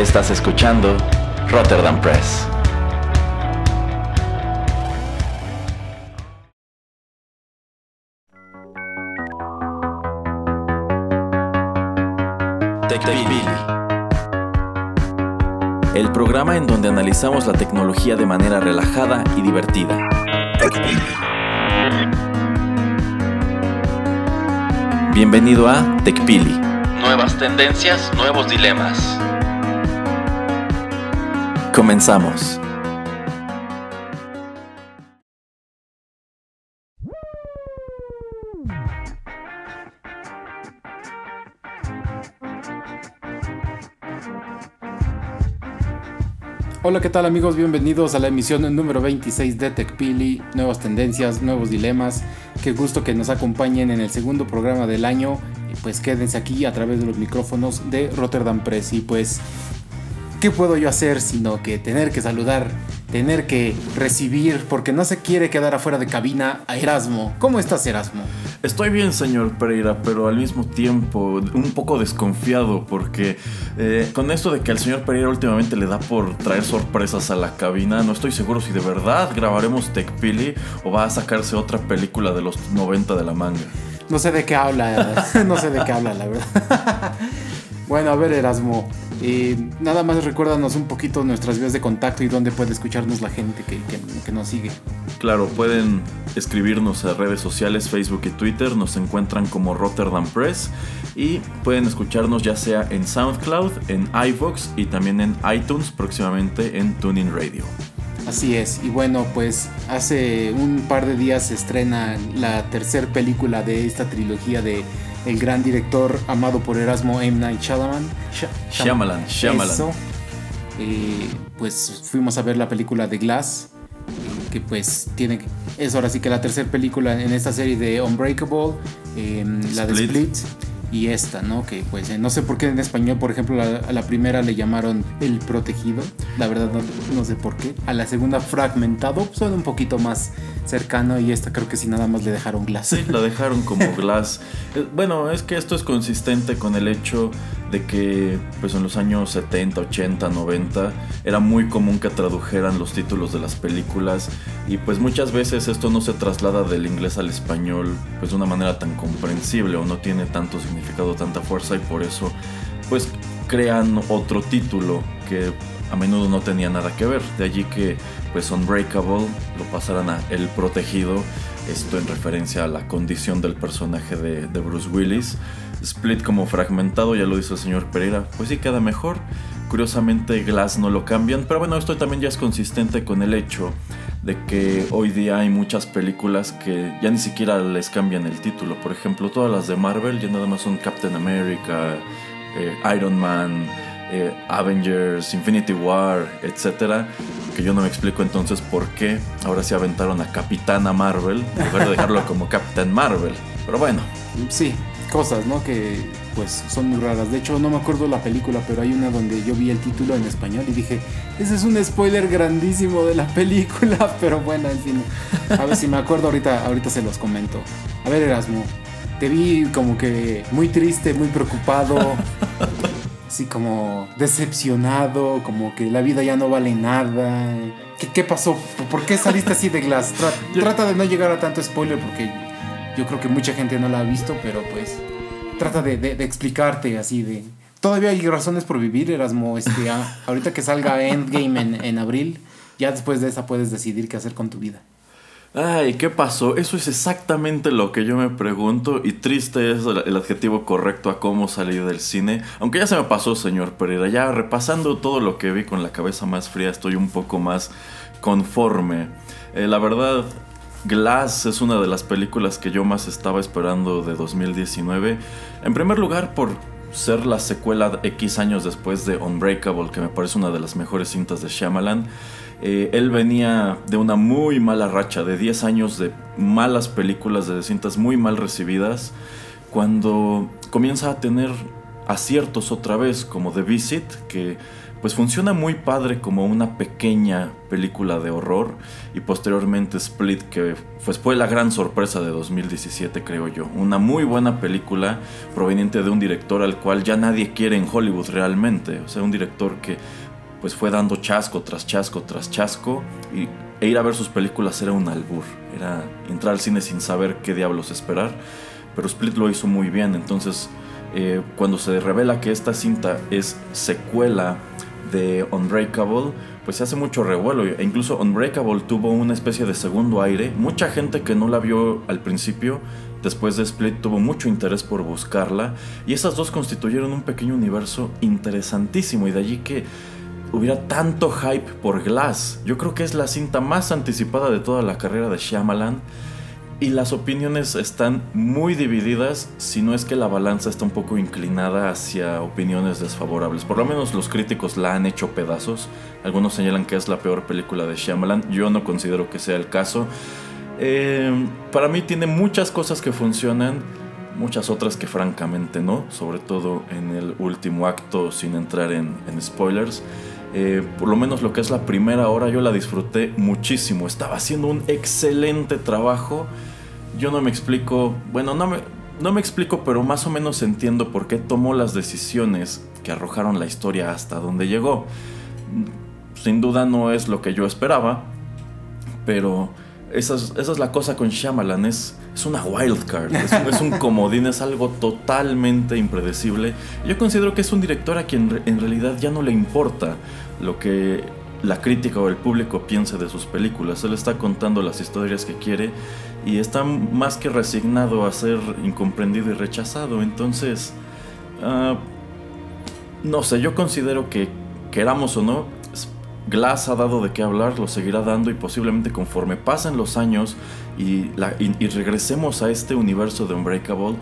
Estás escuchando Rotterdam Press. TechPili. El programa en donde analizamos la tecnología de manera relajada y divertida. Bienvenido a TechPili. Nuevas tendencias, nuevos dilemas. Comenzamos. Hola, ¿qué tal amigos? Bienvenidos a la emisión número 26 de TechPili, nuevas tendencias, nuevos dilemas. Qué gusto que nos acompañen en el segundo programa del año. Pues quédense aquí a través de los micrófonos de Rotterdam Press. Y pues, ¿qué puedo yo hacer sino que tener que saludar, tener que recibir, porque no se quiere quedar afuera de cabina a Erasmo? ¿Cómo estás, Erasmo? Estoy bien, señor Pereira, pero al mismo tiempo un poco desconfiado porque eh, con esto de que al señor Pereira últimamente le da por traer sorpresas a la cabina, no estoy seguro si de verdad grabaremos TechPili o va a sacarse otra película de los 90 de la manga. No sé de qué habla, no sé de qué habla, la verdad. Bueno, a ver, Erasmo. eh, nada más recuérdanos un poquito nuestras vías de contacto y dónde puede escucharnos la gente que, que- que nos sigue. Claro, pueden escribirnos a redes sociales, Facebook y Twitter, nos encuentran como Rotterdam Press y pueden escucharnos ya sea en SoundCloud, en iVoox y también en iTunes, próximamente en Tuning Radio. Así es, y bueno, pues hace un par de días se estrena la tercer película de esta trilogía de el gran director amado por Erasmo M. Night Shyamalan. Shyamalan, Shyamalan. Eso. Eh, pues fuimos a ver la película de Glass, eh, que pues tiene es ahora sí que la tercera película en esta serie de Unbreakable, eh, la de Split. Y esta, ¿no? Que pues eh, no sé por qué en español, por ejemplo, la- a la primera le llamaron El Protegido, la verdad no, no sé por qué. A la segunda Fragmentado, pues, suena un poquito más cercano y esta creo que sí nada más le dejaron Glass. Sí, la dejaron como Glass. Eh, Bueno, es que esto es consistente con el hecho de que pues en los años 70, 80, 90 era muy común que tradujeran los títulos de las películas y pues muchas veces esto no se traslada del inglés al español pues de una manera tan comprensible o no tiene tanto significado, tanta fuerza y por eso pues crean otro título que a menudo no tenía nada que ver. De allí que pues Unbreakable lo pasaran a El Protegido, esto en referencia a la condición del personaje de, de Bruce Willis. Split como fragmentado, ya lo dice el señor Pereira, pues sí queda mejor. Curiosamente Glass no lo cambian, pero bueno, esto también ya es consistente con el hecho de que hoy día hay muchas películas que ya ni siquiera les cambian el título. Por ejemplo, todas las de Marvel ya nada más son Captain America, eh, Iron Man, eh, Avengers, Infinity War, etcétera, que yo no me explico entonces por qué ahora se aventaron a Capitana Marvel en lugar de dejarlo como Captain Marvel. Pero bueno, Sí, cosas, ¿no? Que pues son muy raras. De hecho, no me acuerdo la película, pero hay una donde yo vi el título en español y dije, ese es un spoiler grandísimo de la película, pero bueno, en fin. A ver si me acuerdo ahorita, ahorita se los comento. A ver, Erasmo, te vi como que muy triste, muy preocupado. Así como decepcionado, como que la vida ya no vale nada. ¿Qué, qué pasó? ¿Por qué saliste así de Glass? Tra- trata de no llegar a tanto spoiler porque yo creo que mucha gente no la ha visto, pero pues trata de, de- explicarte así de... Todavía hay razones por vivir, Erasmo. Este, ah, ahorita que salga Endgame en, en abril, ya después de esa puedes decidir qué hacer con tu vida. Ay, ¿qué pasó? Eso es exactamente lo que yo me pregunto y triste es el, adjetivo correcto a cómo salí del cine. Aunque ya se me pasó, señor Pereira, ya repasando todo lo que vi con la cabeza más fría estoy un poco más conforme. Eh, la verdad, Glass es una de las películas que yo más estaba esperando de 2019. En primer lugar, por ser la secuela X años después de Unbreakable, que me parece una de las mejores cintas de Shyamalan. Eh, él venía de una muy mala racha, de 10 años de malas películas, de cintas muy mal recibidas, cuando comienza a tener aciertos otra vez, como The Visit, que pues funciona muy padre como una pequeña película de horror y posteriormente Split que pues fue la gran sorpresa de 2017 creo yo. Una muy buena película proveniente de un director al cual ya nadie quiere en Hollywood realmente. O sea un director que pues fue dando chasco tras chasco tras chasco y, e ir a ver sus películas era un albur. Era entrar al cine sin saber qué diablos esperar pero Split lo hizo muy bien. Entonces eh, cuando se revela que esta cinta es secuela de Unbreakable, pues se hace mucho revuelo. E incluso Unbreakable tuvo una especie de segundo aire. Mucha gente que no la vio al principio, después de Split, tuvo mucho interés por buscarla. Y esas dos constituyeron un pequeño universo interesantísimo. Y de allí que hubiera tanto hype por Glass. Yo creo que es la cinta más anticipada de toda la carrera de Shyamalan y las opiniones están muy divididas, si no es que la balanza está un poco inclinada hacia opiniones desfavorables. Por lo menos los críticos la han hecho pedazos. Algunos señalan que es la peor película de Shyamalan. Yo no considero que sea el caso. Eh, para mí tiene muchas cosas que funcionan, muchas otras que francamente no, sobre todo en el último acto sin entrar en, spoilers. Eh, por lo menos lo que es la primera hora yo la disfruté muchísimo, estaba haciendo un excelente trabajo yo no me explico, bueno, no me, no me explico, pero más o menos entiendo por qué tomó las decisiones que arrojaron la historia hasta donde llegó. Sin duda no es lo que yo esperaba, pero esa es, la cosa con Shyamalan, es, es una wildcard, es, es, un comodín, es algo totalmente impredecible. Yo considero que es un director a quien en realidad ya no le importa lo que la crítica o el público piense de sus películas. Él está contando las historias que quiere y está más que resignado a ser incomprendido y rechazado. Entonces, ah, no sé, yo considero que queramos o no, Glass ha dado de qué hablar, lo seguirá dando y posiblemente conforme pasen los años y, y regresemos a este universo de Unbreakable,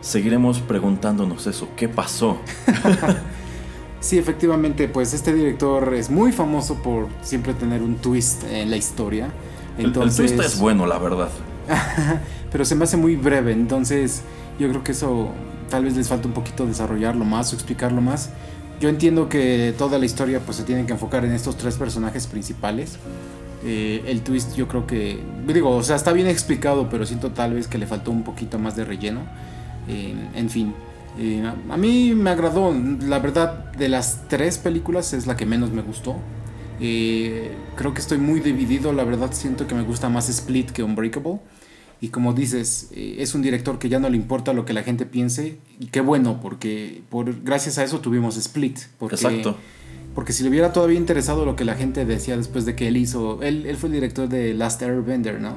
seguiremos preguntándonos eso, ¿qué pasó? Sí, efectivamente, pues este director es muy famoso por siempre tener un twist en la historia. Entonces, el, twist es bueno, la verdad. pero se me hace muy breve, entonces yo creo que eso tal vez les falta un poquito desarrollarlo más o explicarlo más. Yo entiendo que toda la historia pues se tiene que enfocar en estos tres personajes principales. Eh, el twist yo creo que, digo, o sea, está bien explicado, pero siento tal vez que le faltó un poquito más de relleno. Eh, en fin, a mí me agradó, la verdad, de las tres películas es la que menos me gustó. Eh, creo que estoy muy dividido, la verdad siento que me gusta más Split que Unbreakable. Y como dices, eh, es un director que ya no le importa lo que la gente piense. Y qué bueno, porque por, gracias a eso tuvimos Split. Porque Exacto porque si le hubiera todavía interesado lo que la gente decía después de que él hizo, él, él fue el director de Last Airbender, ¿no?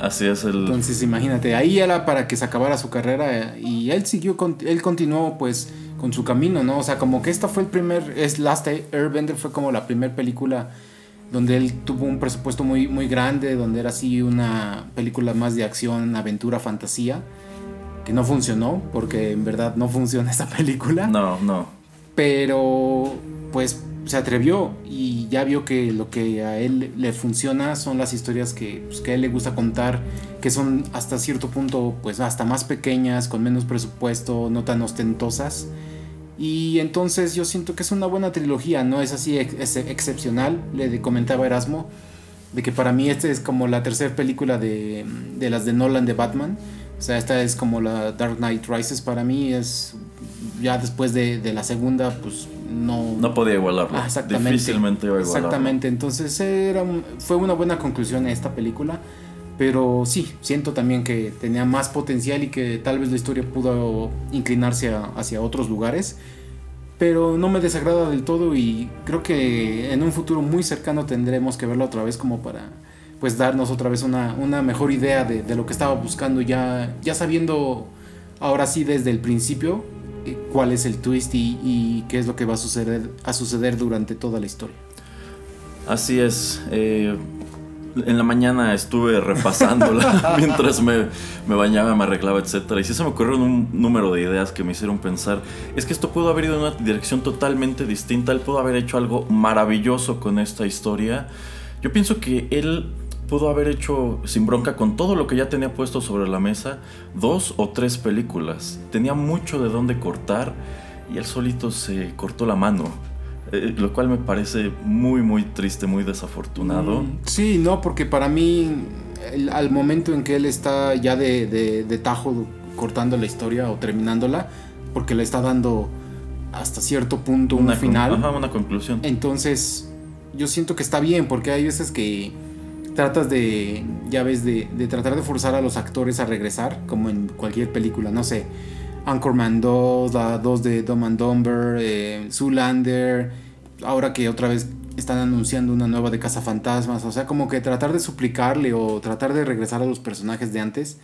Así es el... Entonces imagínate, ahí era para que se acabara su carrera y él siguió, él continuó pues con su camino, ¿no? O sea, como que esta fue el primer, es Last Airbender fue como la primera película donde él tuvo un presupuesto muy, muy grande, donde era así una película más de acción, aventura, fantasía, que no funcionó, porque en verdad no funciona esta película. No, no. Pero pues se atrevió y ya vio que lo que a él le funciona son las historias que, pues, que a él le gusta contar, que son hasta cierto punto, pues hasta más pequeñas, con menos presupuesto, no tan ostentosas. Y entonces yo siento que es una buena trilogía, no es así es excepcional, le comentaba Erasmo, de que para mí esta es como la tercera película de, de las de Nolan de Batman. O sea, esta es como la Dark Knight Rises para mí, es ya después de, de la segunda, pues no... No podía igualarlo. Ah, exactamente. Difícilmente iba a igualarlo. Exactamente, entonces era, fue una buena conclusión esta película. Pero sí, siento también que tenía más potencial y que tal vez la historia pudo inclinarse hacia otros lugares. Pero no me desagrada del todo y creo que en un futuro muy cercano tendremos que verla otra vez como para pues darnos otra vez una, una mejor idea de, de, lo que estaba buscando ya, ya sabiendo ahora sí desde el principio cuál es el twist y, qué es lo que va a suceder, a suceder durante toda la historia. Así es. Eh, en la mañana estuve repasándola mientras me, me, bañaba, me arreglaba, etc. Y sí se me ocurrieron un número de ideas que me hicieron pensar, es que esto pudo haber ido en una dirección totalmente distinta, él pudo haber hecho algo maravilloso con esta historia. Yo pienso que él pudo haber hecho sin bronca con todo lo que ya tenía puesto sobre la mesa dos o tres películas. Tenía mucho de dónde cortar y él solito se cortó la mano. Eh, lo cual me parece muy, muy triste, muy desafortunado. Mm, sí, no, porque para mí, al momento en que él está ya de, de, tajo cortando la historia o terminándola, porque le está dando hasta cierto punto un final. Ajá, una conclusión. Entonces, yo siento que está bien, porque hay veces que tratas de, ya ves, de, de, tratar de forzar a los actores a regresar, como en cualquier película, no sé. Anchorman 2, la 2 de Dumb and Dumber, eh, Zoolander, ahora que otra vez están anunciando una nueva de Cazafantasmas, o sea, como que tratar de suplicarle o tratar de regresar a los personajes de antes.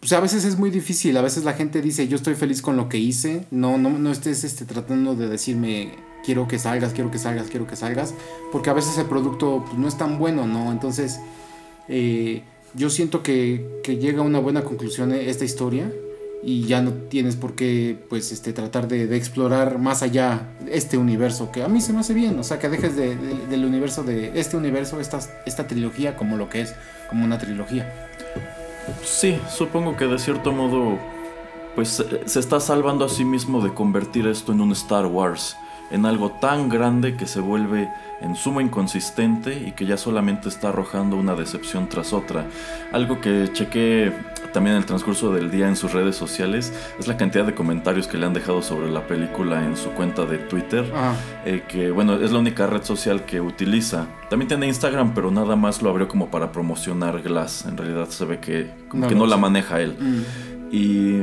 Pues a veces es muy difícil, a veces la gente dice, yo estoy feliz con lo que hice, no, no, no estés este, tratando de decirme, quiero que salgas, quiero que salgas, quiero que salgas, porque a veces el producto pues, no es tan bueno, ¿no? Entonces, eh, yo siento que, llega a una buena conclusión esta historia y ya no tienes por qué pues este tratar de, explorar más allá este universo que a mí se me hace bien o sea que dejes del universo de este universo esta, esta trilogía como lo que es como una trilogía sí supongo que de cierto modo pues se está salvando a sí mismo de convertir esto en un Star Wars en algo tan grande que se vuelve en suma inconsistente y que ya solamente está arrojando una decepción tras otra. Algo que chequé también en el transcurso del día en sus redes sociales es la cantidad de comentarios que le han dejado sobre la película en su cuenta de Twitter, ah. eh, que bueno, es la única red social que utiliza. También tiene Instagram, pero nada más lo abrió como para promocionar Glass. En realidad se ve que no, que no, la maneja él. Mm. Y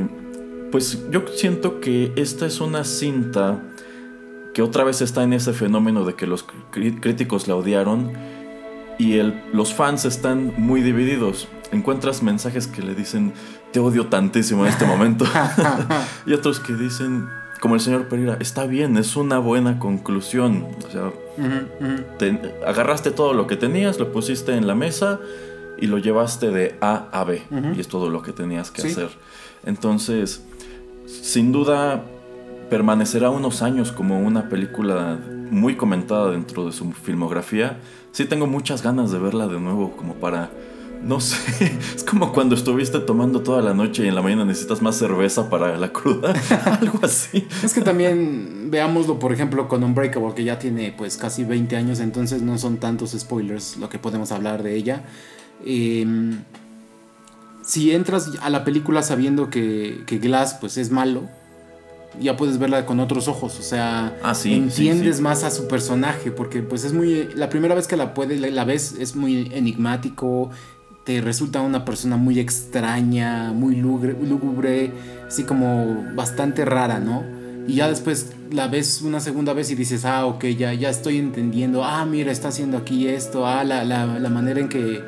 pues yo siento que esta es una cinta que otra vez está en ese fenómeno de que los críticos la odiaron y el, los fans están muy divididos. Encuentras mensajes que le dicen, te odio tantísimo en este momento. y otros que dicen, como el señor Pereira, está bien, es una buena conclusión. O sea, agarraste todo lo que tenías, lo pusiste en la mesa y lo llevaste de A a B. Y es todo lo que tenías que hacer. Entonces, sin duda, permanecerá unos años como una película muy comentada dentro de su filmografía. Sí tengo muchas ganas de verla de nuevo como para... No sé, es como cuando estuviste tomando toda la noche y en la mañana necesitas más cerveza para la cruda, algo así. Es que también veámoslo, por ejemplo, con Unbreakable, que ya tiene pues casi 20 años, entonces no son tantos spoilers lo que podemos hablar de ella. Em, si entras a la película sabiendo que, que Glass pues es malo, ya puedes verla con otros ojos, o sea, ah, entiendes más a su personaje, porque pues es muy, la primera vez que la puedes, la ves es muy enigmático, te resulta una persona muy extraña, muy lúgubre, así como bastante rara, ¿no? Y ya después la ves una segunda vez y dices, ah, ok, ya, ya estoy entendiendo, ah, mira, está haciendo aquí esto, ah, la, la, la manera en que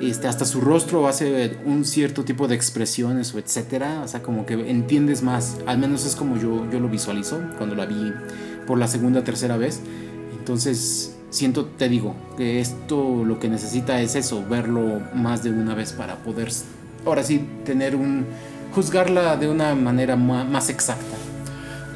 este, hasta su rostro hace un cierto tipo de expresiones o etcétera, o sea, como que entiendes más, al menos es como yo, yo lo visualizo cuando la vi por la segunda o tercera vez. Entonces, siento, te digo, que esto lo que necesita es eso, verlo más de una vez para poder, ahora sí, tener un, juzgarla de una manera más exacta.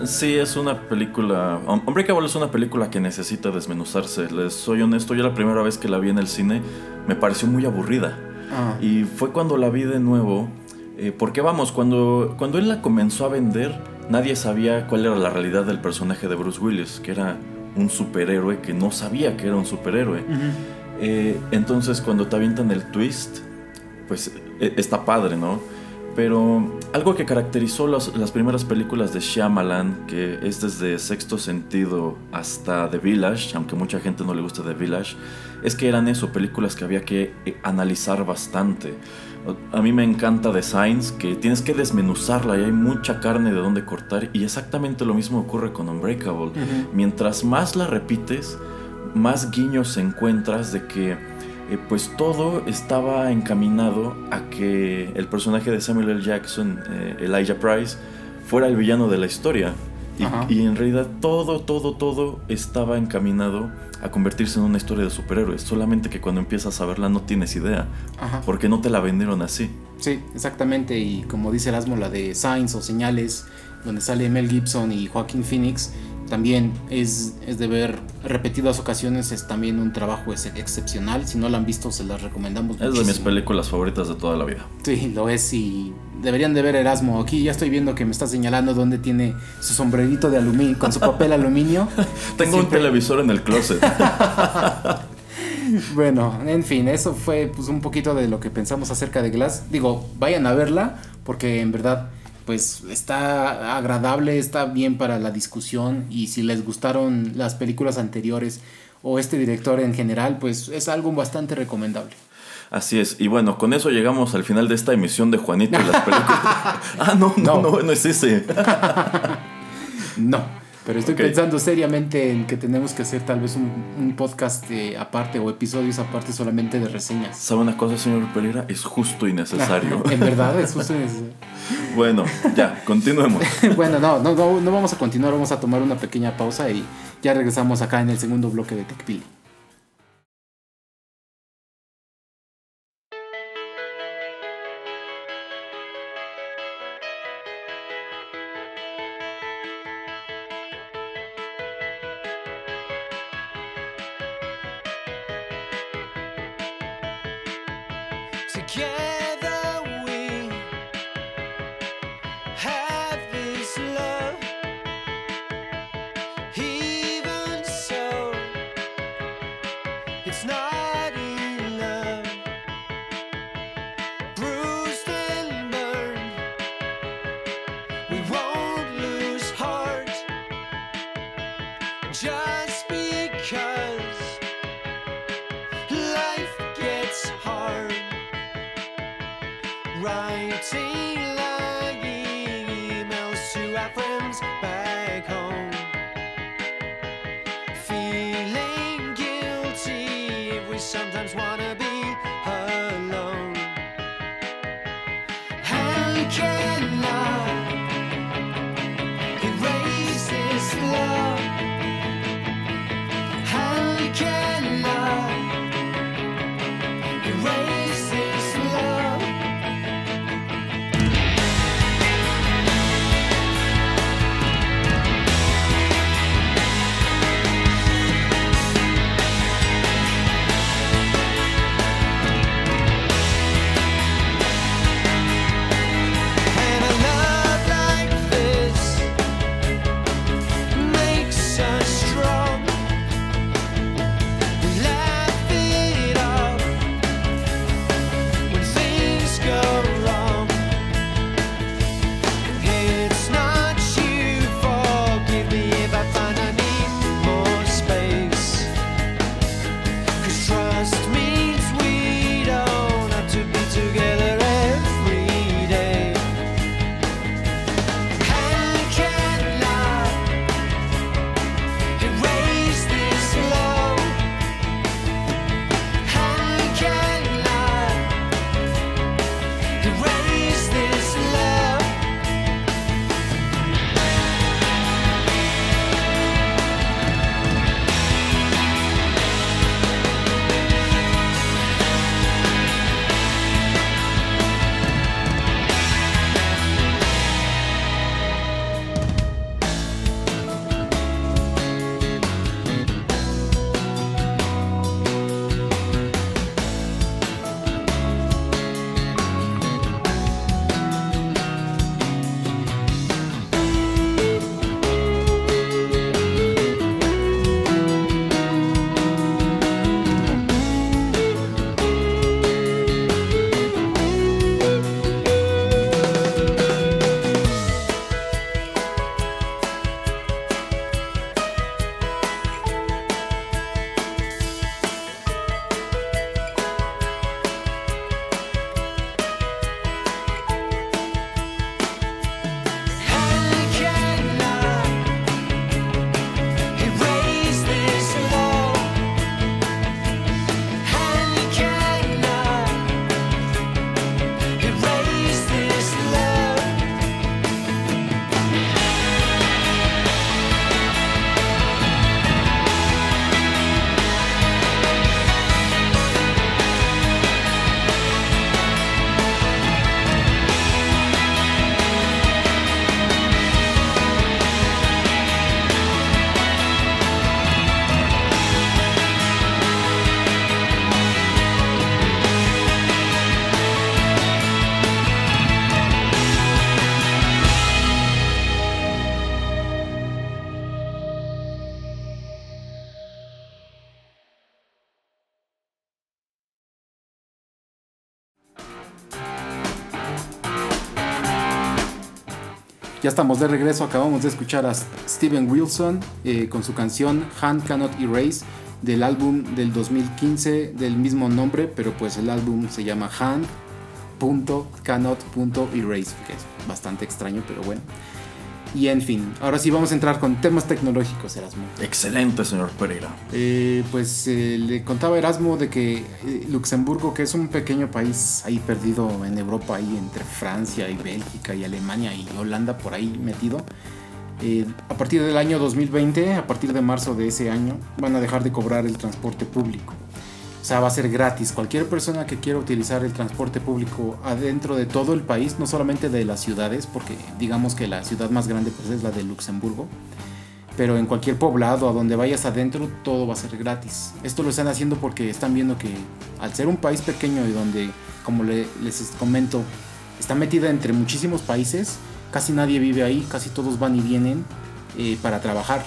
Sí, es una película. Hombre Cabal es una película que necesita desmenuzarse. Les soy honesto, yo la primera vez que la vi en el cine me pareció muy aburrida. Ah. Y fue cuando la vi de nuevo. Eh, porque vamos, cuando, cuando él la comenzó a vender, nadie sabía cuál era la realidad del personaje de Bruce Willis, que era un superhéroe que no sabía que era un superhéroe. Eh, entonces, cuando te avientan el twist, pues e, está padre, ¿no? Pero algo que caracterizó las primeras películas de Shyamalan, que es desde Sexto Sentido hasta The Village, aunque mucha gente no le gusta The Village, es que eran eso, películas que había que eh, analizar bastante. A mí me encanta The Signs, que tienes que desmenuzarla y hay mucha carne de donde cortar. Y exactamente lo mismo ocurre con Unbreakable. Mientras más la repites, más guiños encuentras de que eh, pues todo estaba encaminado a que el personaje de Samuel L. Jackson, eh, Elijah Price, fuera el villano de la historia. Y, en realidad todo, todo, todo estaba encaminado a convertirse en una historia de superhéroes. Solamente que cuando empiezas a verla no tienes idea. Porque no te la vendieron así. Sí, exactamente. Y como dice Erasmo, la de Signs o Señales, donde sale Mel Gibson y Joaquín Phoenix, también es, es de ver repetidas ocasiones, es también un trabajo ex- excepcional. Si no la han visto, se las recomendamos. Es de mis películas favoritas de toda la vida. Sí, lo es y deberían de ver Erasmo. Aquí ya estoy viendo que me está señalando dónde tiene su sombrerito de aluminio, con su papel aluminio. Tengo un televisor en el closet. Bueno, en fin, eso fue pues un poquito de lo que pensamos acerca de Glass. Digo, vayan a verla porque en verdad pues está agradable, está bien para la discusión y si les gustaron las películas anteriores o este director en general, pues es algo bastante recomendable. Así es. Y bueno, con eso llegamos al final de esta emisión de Juanito y las películas. ah, no, no, No. no, no es ese. No, pero estoy pensando seriamente en que tenemos que hacer tal vez un, un podcast eh, aparte o episodios aparte solamente de reseñas. ¿Sabe una cosa, señor Pereira? Es justo y necesario. en verdad, es justo necesario. bueno, ya, continuemos. bueno, no, no, no, no vamos a continuar, vamos a tomar una pequeña pausa y ya regresamos acá en el segundo bloque de TechPili. Ya estamos de regreso, acabamos de escuchar a Steven Wilson eh, con su canción Hand Cannot Erase del álbum del 2015 del mismo nombre, pero pues el álbum se llama Hand.cannot.erase, que es bastante extraño, pero bueno. Y en fin, ahora sí vamos a entrar con temas tecnológicos, Erasmo. Excelente, señor Pereira. Eh, pues eh, le contaba Erasmo de que eh, Luxemburgo, que es un pequeño país ahí perdido en Europa, ahí entre Francia y Bélgica y Alemania y Holanda por ahí metido, eh, a partir del año 2020, a partir de marzo de ese año, van a dejar de cobrar el transporte público. O sea, va a ser gratis. Cualquier persona que quiera utilizar el transporte público adentro de todo el país, no solamente de las ciudades, porque digamos que la ciudad más grande pues, es la de Luxemburgo, pero en cualquier poblado a donde vayas adentro todo va a ser gratis. Esto lo están haciendo porque están viendo que al ser un país pequeño y donde, como le- les comento, está metida entre muchísimos países, casi nadie vive ahí, casi todos van y vienen eh, para trabajar.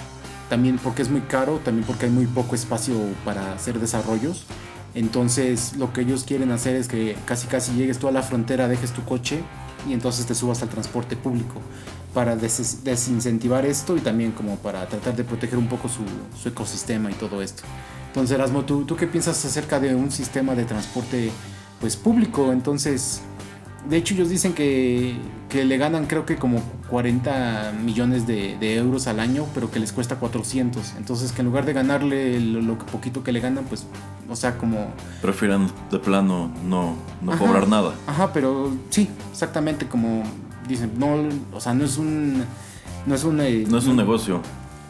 También porque es muy caro, también porque hay muy poco espacio para hacer desarrollos. Entonces lo que ellos quieren hacer es que casi casi llegues tú a la frontera, dejes tu coche y entonces te subas al transporte público para des- desincentivar esto y también como para tratar de proteger un poco su, su ecosistema y todo esto. Entonces Erasmo, ¿tú, ¿tú qué piensas acerca de un sistema de transporte pues público? Entonces, de hecho ellos dicen que, que le ganan creo que como 40 millones de, de euros al año, pero que les cuesta 400. Entonces que en lugar de ganarle lo, lo que poquito que le ganan, pues, o sea, como... Prefieren de plano no, no Ajá. cobrar nada. Ajá, pero sí, exactamente como dicen, no, o sea, no es un... No es un, eh, No es un negocio.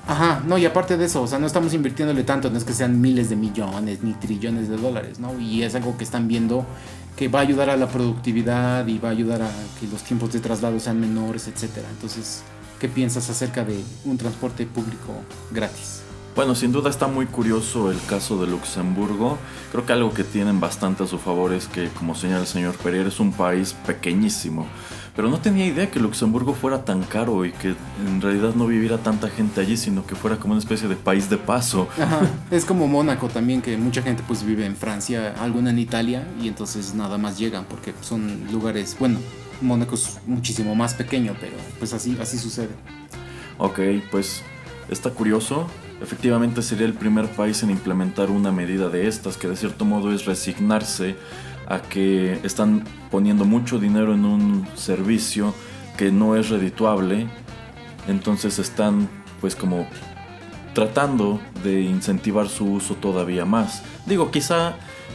Ajá, no, y aparte de eso, o sea, no estamos invirtiéndole tanto, no es que sean miles de millones ni trillones de dólares, ¿no? Y es algo que están viendo que va a ayudar a la productividad y va a ayudar a que los tiempos de traslado sean menores, etcétera. Entonces, ¿qué piensas acerca de un transporte público gratis? Bueno, sin duda está muy curioso el caso de Luxemburgo. Creo que algo que tienen bastante a su favor es que, como señala el señor Pereira, es un país pequeñísimo. Pero no tenía idea que Luxemburgo fuera tan caro y que en realidad no viviera tanta gente allí, sino que fuera como una especie de país de paso. Ajá, es como Mónaco también, que mucha gente pues vive en Francia, alguna en Italia, y entonces nada más llegan, porque son lugares, bueno, Mónaco es muchísimo más pequeño, pero pues así, así sucede. Ok, pues está curioso. Efectivamente sería el primer país en implementar una medida de estas, que de cierto modo es resignarse a que están poniendo mucho dinero en un servicio que no es redituable. Entonces están pues como tratando de incentivar su uso todavía más. Digo, quizá,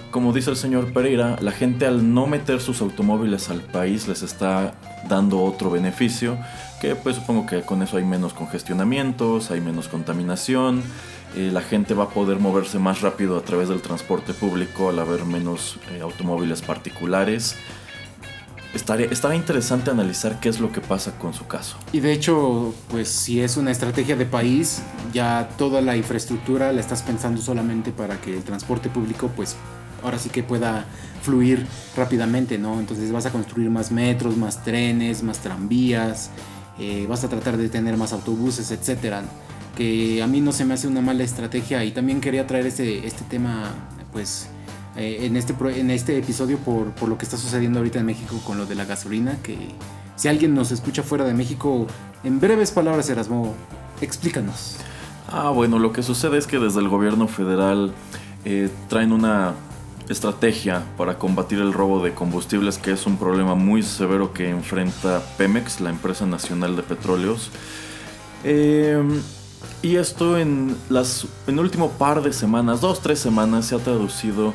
como dice el señor Pereira, la gente al no meter sus automóviles al país les está dando otro beneficio, que pues supongo que con eso hay menos congestionamientos, hay menos contaminación, eh, la gente va a poder moverse más rápido a través del transporte público al haber menos eh, automóviles particulares. Estaría, estará interesante analizar qué es lo que pasa con su caso. Y de hecho, pues si es una estrategia de país, ya toda la infraestructura la estás pensando solamente para que el transporte público, pues ahora sí que pueda fluir rápidamente, ¿no? Entonces vas a construir más metros, más trenes, más tranvías, eh, vas a tratar de tener más autobuses, etcétera. Que a mí no se me hace una mala estrategia y también quería traer este, este tema, pues eh, en, este, en este episodio por, por lo que está sucediendo ahorita en México con lo de la gasolina, que si alguien nos escucha fuera de México, en breves palabras, Erasmo, explícanos. Ah, bueno, lo que sucede es que desde el gobierno federal eh, traen una estrategia para combatir el robo de combustibles, que es un problema muy severo que enfrenta Pemex, la empresa nacional de petróleos. Eh, y esto en las en el último par de semanas, dos, tres semanas, se ha traducido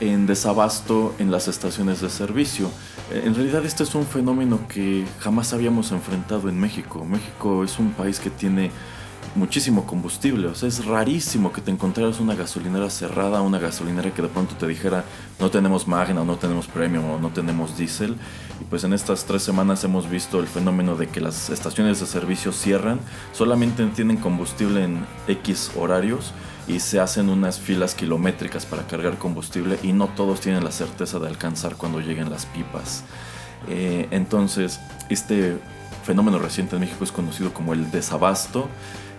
en desabasto en las estaciones de servicio. Eh, En realidad este es un fenómeno que jamás habíamos enfrentado en México. México es un país que tiene muchísimo combustible, o sea, es rarísimo que te encontraras una gasolinera cerrada, una gasolinera que de pronto te dijera no tenemos Magna, no tenemos Premium o no tenemos Diesel. Y pues en estas tres semanas hemos visto el fenómeno de que las estaciones de servicio cierran, solamente tienen combustible en X horarios y se hacen unas filas kilométricas para cargar combustible y no todos tienen la certeza de alcanzar cuando lleguen las pipas. Eh, entonces, este fenómeno reciente en México es conocido como el desabasto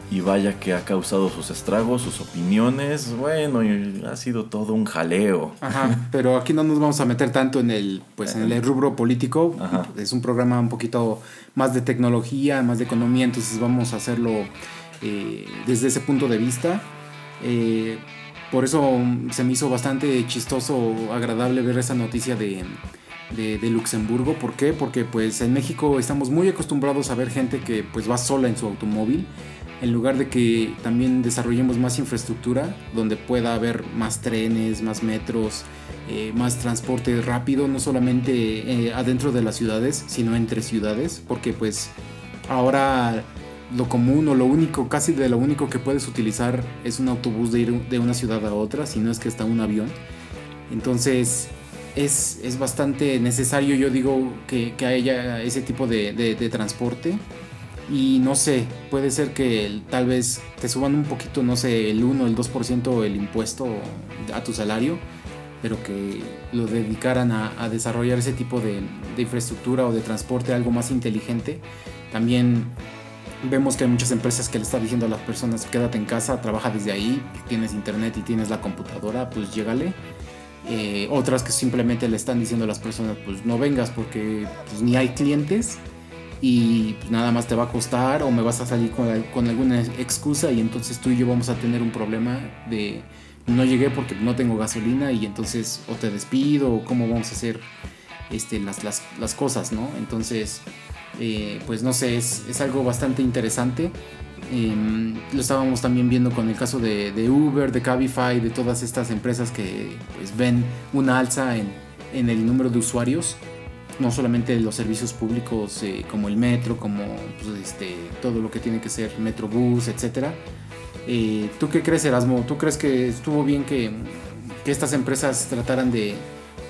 y vaya que ha causado sus estragos, sus opiniones, bueno, y ha sido todo un jaleo. Ajá, pero aquí no nos vamos a meter tanto en el, pues, en el rubro político. Ajá. Es un programa un poquito más de tecnología, más de economía, entonces vamos a hacerlo eh, desde ese punto de vista. Eh, por eso se me hizo bastante chistoso, agradable ver esa noticia de, de, de Luxemburgo. ¿Por qué? Porque pues en México estamos muy acostumbrados a ver gente que pues va sola en su automóvil. En lugar de que también desarrollemos más infraestructura, donde pueda haber más trenes, más metros, eh, más transporte rápido, no solamente eh, adentro de las ciudades, sino entre ciudades, porque pues ahora lo común o lo único, casi de lo único que puedes utilizar es un autobús de ir de una ciudad a otra, si no es que está un avión. Entonces es, es bastante necesario, yo digo, que, que haya ese tipo de, de- de transporte. Y no sé, puede ser que tal vez te suban un poquito, no sé, el 1, el 2% el impuesto a tu salario, pero que lo dedicaran a, a desarrollar ese tipo de, de infraestructura o de transporte, algo más inteligente. También vemos que hay muchas empresas que le están diciendo a las personas, quédate en casa, trabaja desde ahí, tienes internet y tienes la computadora, pues llégale. Eh, otras que simplemente le están diciendo a las personas, pues no vengas porque pues, ni hay clientes y pues, nada más te va a costar o me vas a salir con, al- con alguna excusa y entonces tú y yo vamos a tener un problema de no llegué porque no tengo gasolina y entonces o te despido o cómo vamos a hacer este, las, las, las cosas, ¿no? Entonces, eh, pues no sé, es, es algo bastante interesante. Em, lo estábamos también viendo con el caso de, de Uber, de Cabify, de todas estas empresas que pues, ven una alza en, en el número de usuarios no solamente los servicios públicos eh, como el metro, como pues, este, todo lo que tiene que ser Metrobús, etcétera. Eh, ¿Tú qué crees, Erasmo? ¿Tú crees que estuvo bien que, que estas empresas trataran de,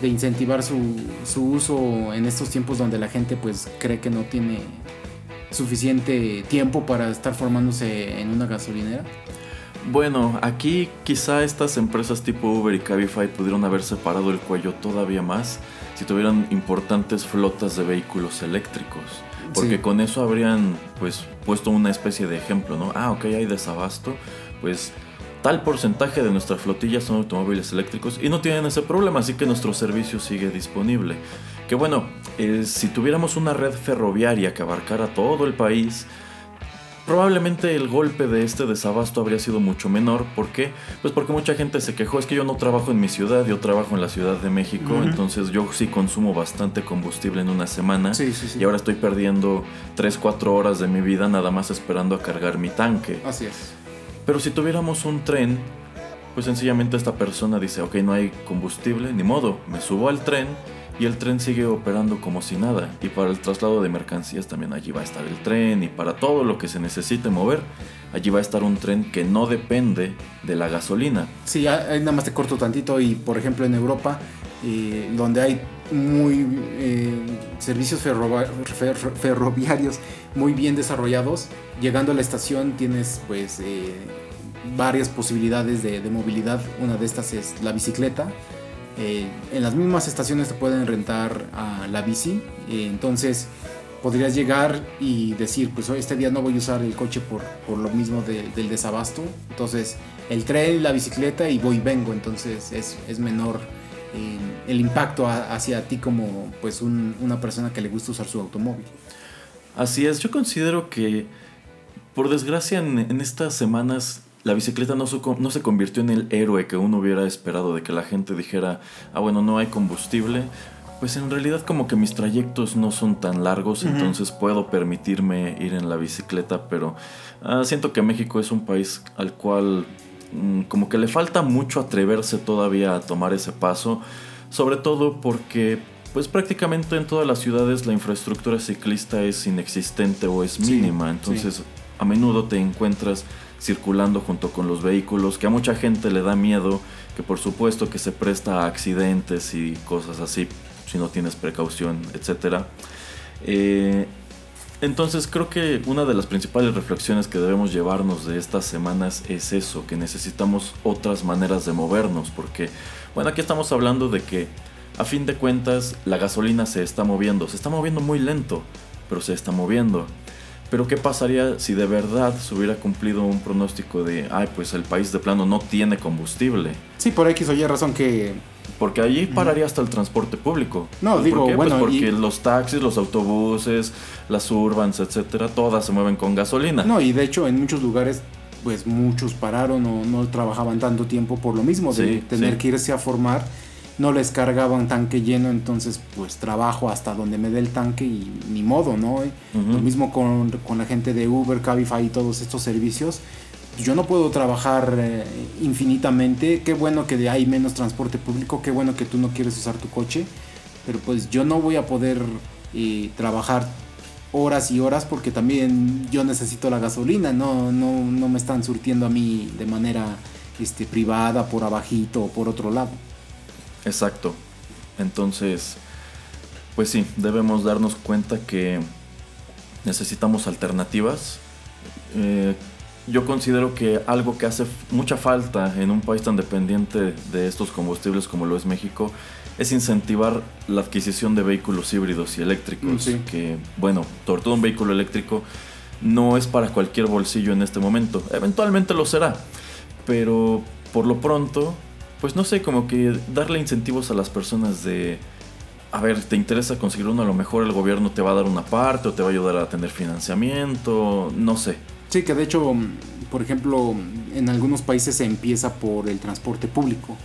de incentivar su, su uso en estos tiempos donde la gente pues cree que no tiene suficiente tiempo para estar formándose en una gasolinera? Bueno, aquí quizá estas empresas tipo Uber y Cabify pudieron haber separado el cuello todavía más si tuvieran importantes flotas de vehículos eléctricos. Porque Sí. con eso habrían pues puesto una especie de ejemplo, ¿no? Ah, ok, hay desabasto, pues tal porcentaje de nuestra flotilla son automóviles eléctricos y no tienen ese problema, así que nuestro servicio sigue disponible. Que bueno, eh, si tuviéramos una red ferroviaria que abarcara todo el país, Probablemente el golpe de este desabasto habría sido mucho menor. ¿Por qué? Pues porque mucha gente se quejó. Es que yo no trabajo en mi ciudad, yo trabajo en la Ciudad de México. Entonces yo sí consumo bastante combustible en una semana. Sí, sí, sí. Y ahora estoy perdiendo 3-4 horas de mi vida nada más esperando a cargar mi tanque. Así es. Pero si tuviéramos un tren, pues sencillamente esta persona dice, ok, no hay combustible, ni modo, me subo al tren y el tren sigue operando como si nada. Y para el traslado de mercancías también allí va a estar el tren y para todo lo que se necesite mover, allí va a estar un tren que no depende de la gasolina. Sí, nada más te corto tantito y por ejemplo en Europa, eh, donde hay muy eh, servicios fer- ferroviarios muy bien desarrollados, llegando a la estación tienes pues eh, varias posibilidades de, de movilidad. Una de estas es la bicicleta. Eh, en las mismas estaciones te pueden rentar a la bici, eh, entonces podrías llegar y decir, pues hoy este día no voy a usar el coche por, por lo mismo de- del desabasto. Entonces el tren, la bicicleta y voy y vengo. Entonces es, es menor eh, el impacto hacia ti como pues un- una persona que le gusta usar su automóvil. Así es, yo considero que por desgracia en estas semanas la bicicleta no, su- no se convirtió en el héroe que uno hubiera esperado de que la gente dijera, ah bueno, no hay combustible. Pues en realidad como que mis trayectos no son tan largos, entonces puedo permitirme ir en la bicicleta, pero ah, siento que México es un país al cual mm, como que le falta mucho atreverse todavía a tomar ese paso, sobre todo porque pues prácticamente en todas las ciudades la infraestructura ciclista es inexistente o es Sí, mínima, entonces a menudo te encuentras circulando junto con los vehículos que a mucha gente le da miedo, que por supuesto que se presta a accidentes y cosas así si no tienes precaución, etcétera. Eh, entonces creo que una de las principales reflexiones que debemos llevarnos de estas semanas es eso, que necesitamos otras maneras de movernos, porque, bueno, aquí estamos hablando de que a fin de cuentas la gasolina se está moviendo, se está moviendo muy lento, pero se está moviendo. Pero ¿qué pasaría si de verdad se hubiera cumplido un pronóstico de, ay, pues el país de plano no tiene combustible? Sí, por X o Y razón que Porque allí pararía hasta el transporte público. No, ¿Y por digo, qué? bueno, Pues porque y- los taxis, los autobuses, las urbans, etcétera, todas se mueven con gasolina. No, y de hecho en muchos lugares pues muchos pararon o no trabajaban tanto tiempo por lo mismo de Sí, tener sí. que irse a formar, no les cargaban tanque lleno, entonces pues trabajo hasta donde me dé el tanque y ni modo, ¿no? Ujú. Lo mismo con, con la gente de Uber, Cabify y todos estos servicios. Yo no puedo trabajar eh, infinitamente, qué bueno que hay menos transporte público, qué bueno que tú no quieres usar tu coche, pero pues yo no voy a poder eh, trabajar horas y horas porque también yo necesito la gasolina, no, no, no me están surtiendo a mí de manera este, privada, por abajito o por otro lado. Exacto. Entonces, pues sí, debemos darnos cuenta que necesitamos alternativas. Eh, yo considero que algo que hace mucha falta en un país tan dependiente de estos combustibles como lo es México es incentivar la adquisición de vehículos híbridos y eléctricos. Sí. Que, bueno, sobre todo un vehículo eléctrico no es para cualquier bolsillo en este momento. Eventualmente lo será. Pero por lo pronto, pues no sé, como que darle incentivos a las personas de, a ver, ¿te interesa conseguir uno? A lo mejor el gobierno te va a dar una parte o te va a ayudar a tener financiamiento, no sé. Sí, que de hecho, mm, por ejemplo, en algunos países se empieza por el transporte público.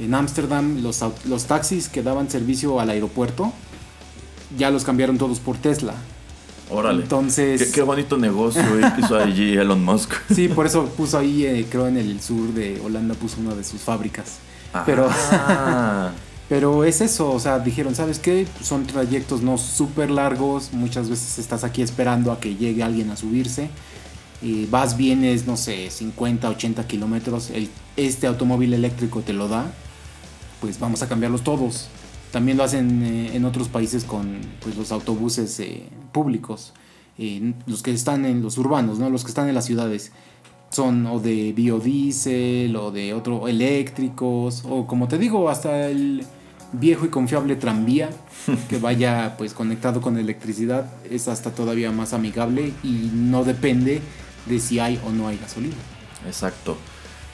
En Ámsterdam los, los taxis que daban servicio al aeropuerto ya los cambiaron todos por Tesla. Órale. Entonces, Qué, qué bonito negocio hizo allí Elon Musk. sí, por eso puso ahí, eh, creo en el sur de Holanda, puso una de sus fábricas. Pero- Ah, Pero es eso, o sea, dijeron, ¿sabes qué? Son trayectos no súper largos, muchas veces estás aquí esperando a que llegue alguien a subirse. Y vas, vienes, no sé, 50, 80 kilómetros, el- este automóvil eléctrico te lo da, pues vamos a cambiarlos todos. También lo hacen eh, en otros países con pues, los autobuses eh, públicos, eh, los que están en los urbanos, ¿no? los que están en las ciudades son o de biodiesel o de otro eléctricos o como te digo hasta el viejo y confiable tranvía que vaya pues conectado con electricidad es hasta todavía más amigable y no depende de si hay o no hay gasolina. exacto.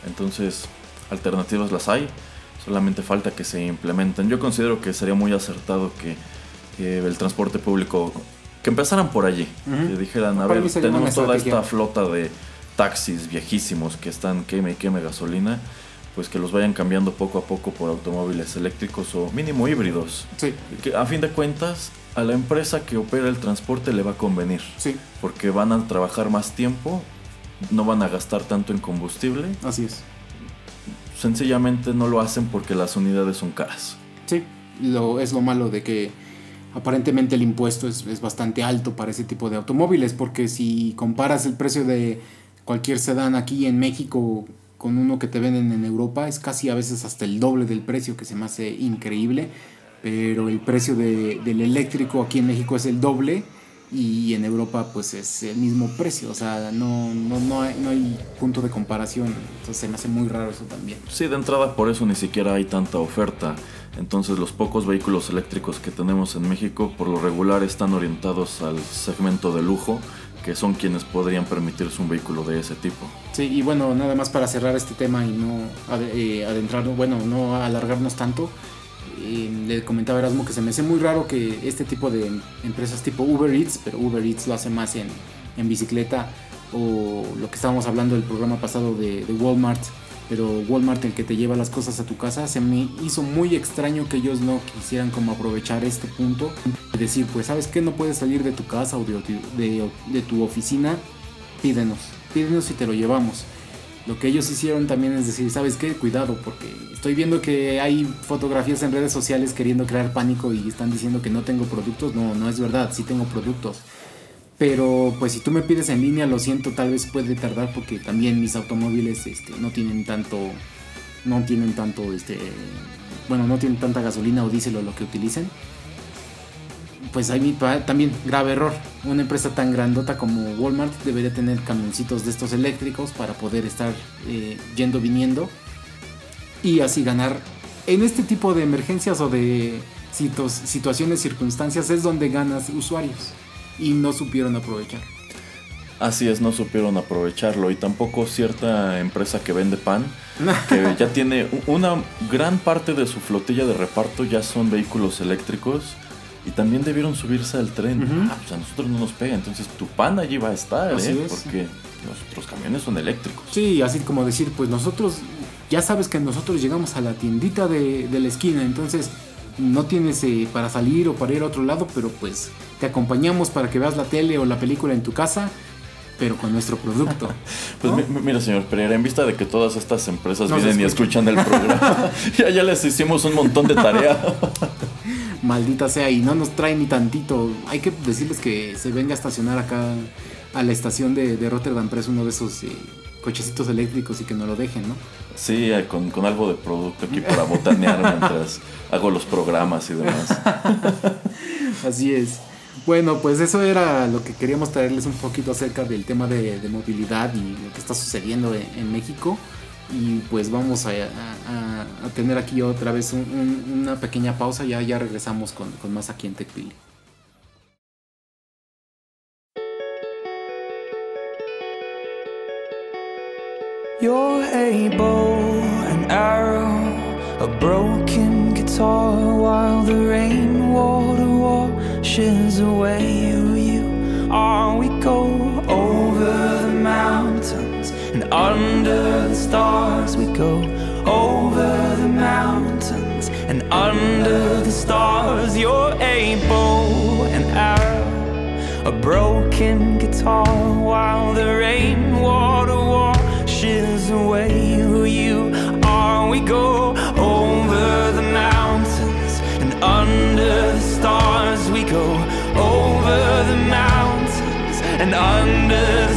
Entonces, alternativas las hay, solamente falta que se implementen. Yo considero que sería muy acertado que eh, el transporte público, que empezaran por allí, Ujú. que dijeran, a ver, tenemos toda esta flota de taxis viejísimos que están queme y queme gasolina, pues que los vayan cambiando poco a poco por automóviles eléctricos o mínimo híbridos. Sí, Que a fin de cuentas, a la empresa que opera el transporte le va a convenir, sí, porque van a trabajar más tiempo, no van a gastar tanto en combustible, así es. Sencillamente no lo hacen porque las unidades son caras. Sí, lo, es lo malo de que aparentemente el impuesto es, es bastante alto para ese tipo de automóviles, porque si comparas el precio de cualquier sedán aquí en México con uno que te venden en Europa, es casi a veces hasta el doble del precio, que se me hace increíble, pero el precio de- del eléctrico aquí en México es el doble y en Europa pues es el mismo precio, o sea, no, no, no, hay, no hay punto de comparación, entonces se me hace muy raro eso también. Sí, de entrada por eso ni siquiera hay tanta oferta. Entonces los pocos vehículos eléctricos que tenemos en México por lo regular están orientados al segmento de lujo, que son quienes podrían permitirse un vehículo de ese tipo. Sí, y bueno, nada más para cerrar este tema y no eh, adentrarnos, bueno, no alargarnos tanto, eh, le comentaba Erasmo que se me hace muy raro que este tipo de empresas tipo Uber Eats, pero Uber Eats lo hace más en, en bicicleta, o lo que estábamos hablando del programa pasado de, Walmart, pero Walmart el que te lleva las cosas a tu casa, se me hizo muy extraño que ellos no quisieran como aprovechar este punto y decir, pues sabes que no puedes salir de tu casa o de tu oficina, pídenos, pídenos y te lo llevamos. Lo que ellos hicieron también es decir, ¿sabes qué? Cuidado, porque estoy viendo que hay fotografías en redes sociales queriendo crear pánico y están diciendo que no tengo productos. No, no es verdad, sí tengo productos. Pero pues si tú me pides en línea, lo siento, tal vez puede tardar porque también mis automóviles este, no tienen tanto, no tienen tanto, este, bueno, no tienen tanta gasolina o diésel o lo que utilicen. Pues ahí también grave error. Una empresa tan grandota como Walmart debería tener camioncitos de estos eléctricos para poder estar eh, yendo viniendo y así ganar. En este tipo de emergencias o de situaciones, circunstancias es donde ganas usuarios y no supieron aprovechar. Así es, no supieron aprovecharlo y tampoco cierta empresa que vende pan, que ya tiene una gran parte de su flotilla de reparto ya son vehículos eléctricos y también debieron subirse al tren. Ujú. Ah, pues a nosotros no nos pega, entonces tu pan allí va a estar, Así ¿eh? es. porque nuestros camiones son eléctricos. Sí, así como decir, pues nosotros, ya sabes que nosotros llegamos a la tiendita de, de la esquina, entonces no tienes eh, para salir o para ir a otro lado, pero pues te acompañamos para que veas la tele o la película en tu casa, pero con nuestro producto. Pues ¿no? mi- mi- mira, señor Pereira, en vista de que todas estas empresas Nos vienen y escuchan. escuchan el programa, ya, ya les hicimos un montón de tarea. Maldita sea, y no nos trae ni tantito. Hay que decirles que se venga a estacionar acá a la estación de, de Rotterdam Press, uno de esos eh, cochecitos eléctricos y que nos lo dejen, ¿no? Sí, eh, con, con algo de producto aquí para botanear mientras hago los programas y demás. Así es. Bueno, pues eso era lo que queríamos traerles un poquito acerca del tema de, de movilidad y lo que está sucediendo en, en México. Y pues vamos a, a- a- tener aquí otra vez un- un- una pequeña pausa. Ya, ya regresamos con, con más aquí en TechPili. You're a bow and arrow, a broken guitar, while the rainwater washes away you are. We go under the stars. We go over the mountains and under the stars. You're a bow and arrow, a broken guitar, while the rainwater washes away who you are. We go over the mountains and under the stars. We go over the mountains and under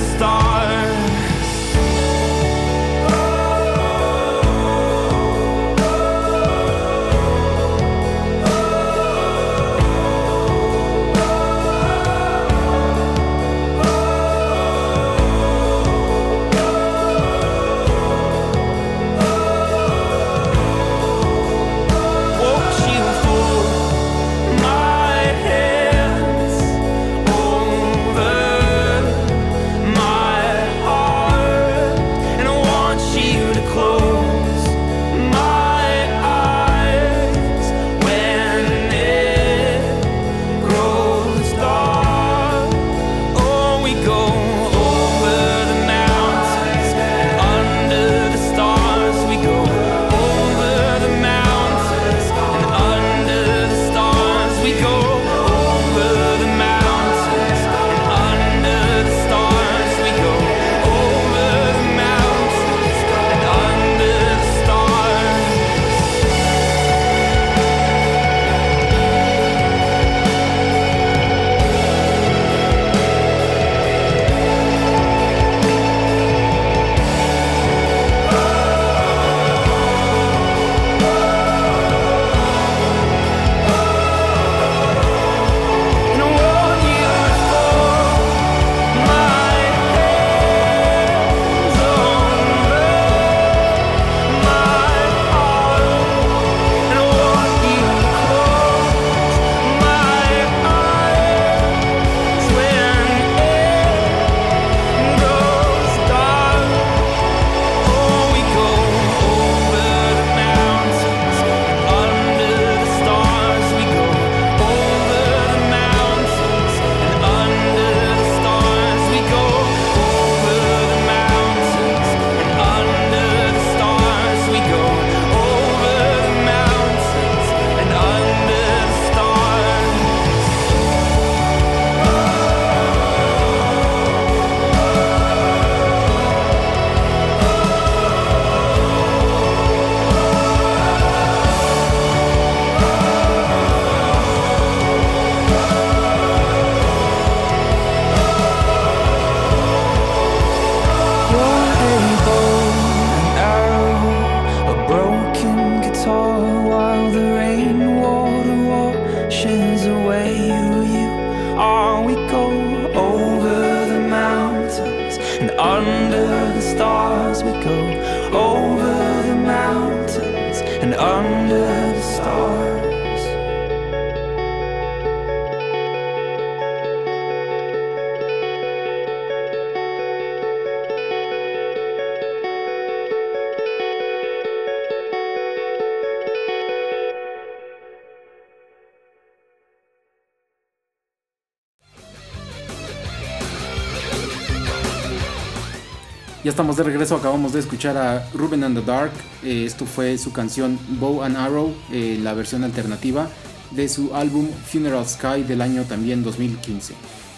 Ya estamos de regreso, acabamos de escuchar a Ruben and the Dark. Eh, esto fue su canción Bow and Arrow, eh, la versión alternativa de su álbum Funeral Sky del año también 2015.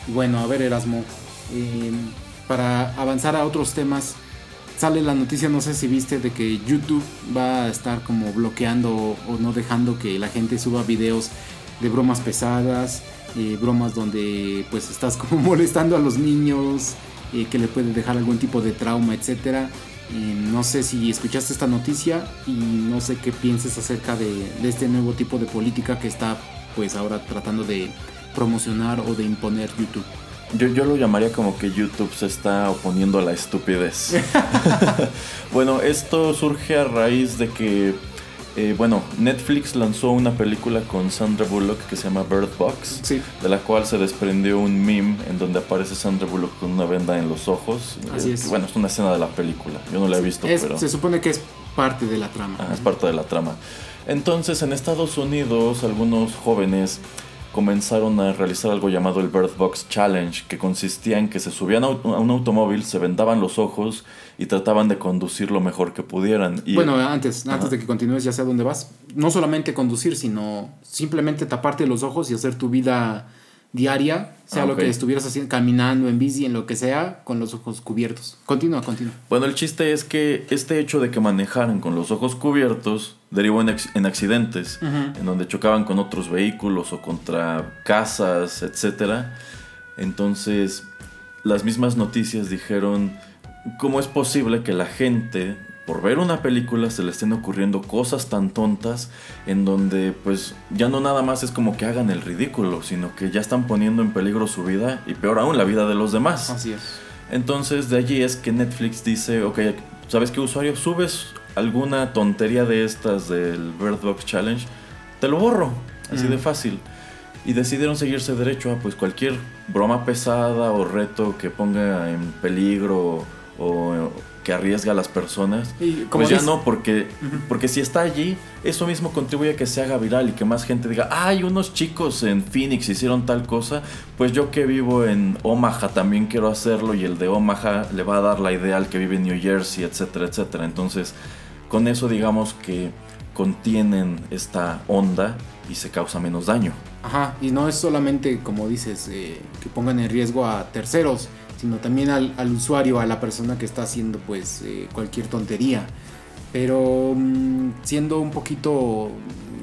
Y bueno, a ver Erasmo, eh, para avanzar a otros temas, sale la noticia, no sé si viste, de que YouTube va a estar como bloqueando o, o no dejando que la gente suba videos de bromas pesadas, eh, bromas donde pues estás como molestando a los niños, eh, que le puede dejar algún tipo de trauma, etcétera. Eh, no sé si escuchaste esta noticia y no sé qué pienses acerca de, de este nuevo tipo de política que está pues ahora tratando de promocionar o de imponer YouTube. Yo, yo lo llamaría como que YouTube se está oponiendo a la estupidez. bueno, esto surge a raíz de que, eh, bueno, Netflix lanzó una película con Sandra Bullock que se llama Bird Box, Sí. de la cual se desprendió un meme en donde aparece Sandra Bullock con una venda en los ojos. Así Eh, es. Bueno, es una escena de la película. Yo no la he visto, Es- pero... Se supone que es parte de la trama. Ajá, es parte de la trama. Entonces, en Estados Unidos, algunos jóvenes comenzaron a realizar algo llamado el Bird Box Challenge, que consistía en que se subían a un automóvil, se vendaban los ojos y trataban de conducir lo mejor que pudieran. Y, Bueno, antes, antes de que continúes, ya sé a dónde vas. No solamente conducir, sino simplemente taparte los ojos y hacer tu vida diaria, sea Ah, lo que estuvieras haciendo, caminando, en bici, en lo que sea, con los ojos cubiertos. Continúa, continúa. bueno, el chiste es que este hecho de que manejaran con los ojos cubiertos derivó en, en accidentes, en donde chocaban con otros vehículos o contra casas, etc. Entonces, las mismas noticias dijeron, ¿cómo es posible que la gente, por ver una película, se le estén ocurriendo cosas tan tontas en donde pues ya no nada más es como que hagan el ridículo, sino que ya están poniendo en peligro su vida y peor aún la vida de los demás? Así es. Entonces de allí es que Netflix dice, ok, ¿sabes qué usuario? Subes alguna tontería de estas del Bird Box Challenge, te lo borro, así de fácil. Y decidieron seguirse derecho a pues cualquier broma pesada o reto que ponga en peligro o que arriesga a las personas. Y Pues ya no, porque, porque si está allí, eso mismo contribuye a que se haga viral y que más gente diga, ay, unos chicos en Phoenix hicieron tal cosa, pues yo que vivo en Omaha también quiero hacerlo y el de Omaha le va a dar la idea al que vive en New Jersey, etcétera, etcétera. Entonces, con eso digamos que contienen esta onda y se causa menos daño. Ajá, y no es solamente, como dices, eh, que pongan en riesgo a terceros, sino también al, al usuario, a la persona que está haciendo pues eh, cualquier tontería. Pero mm, siendo un poquito,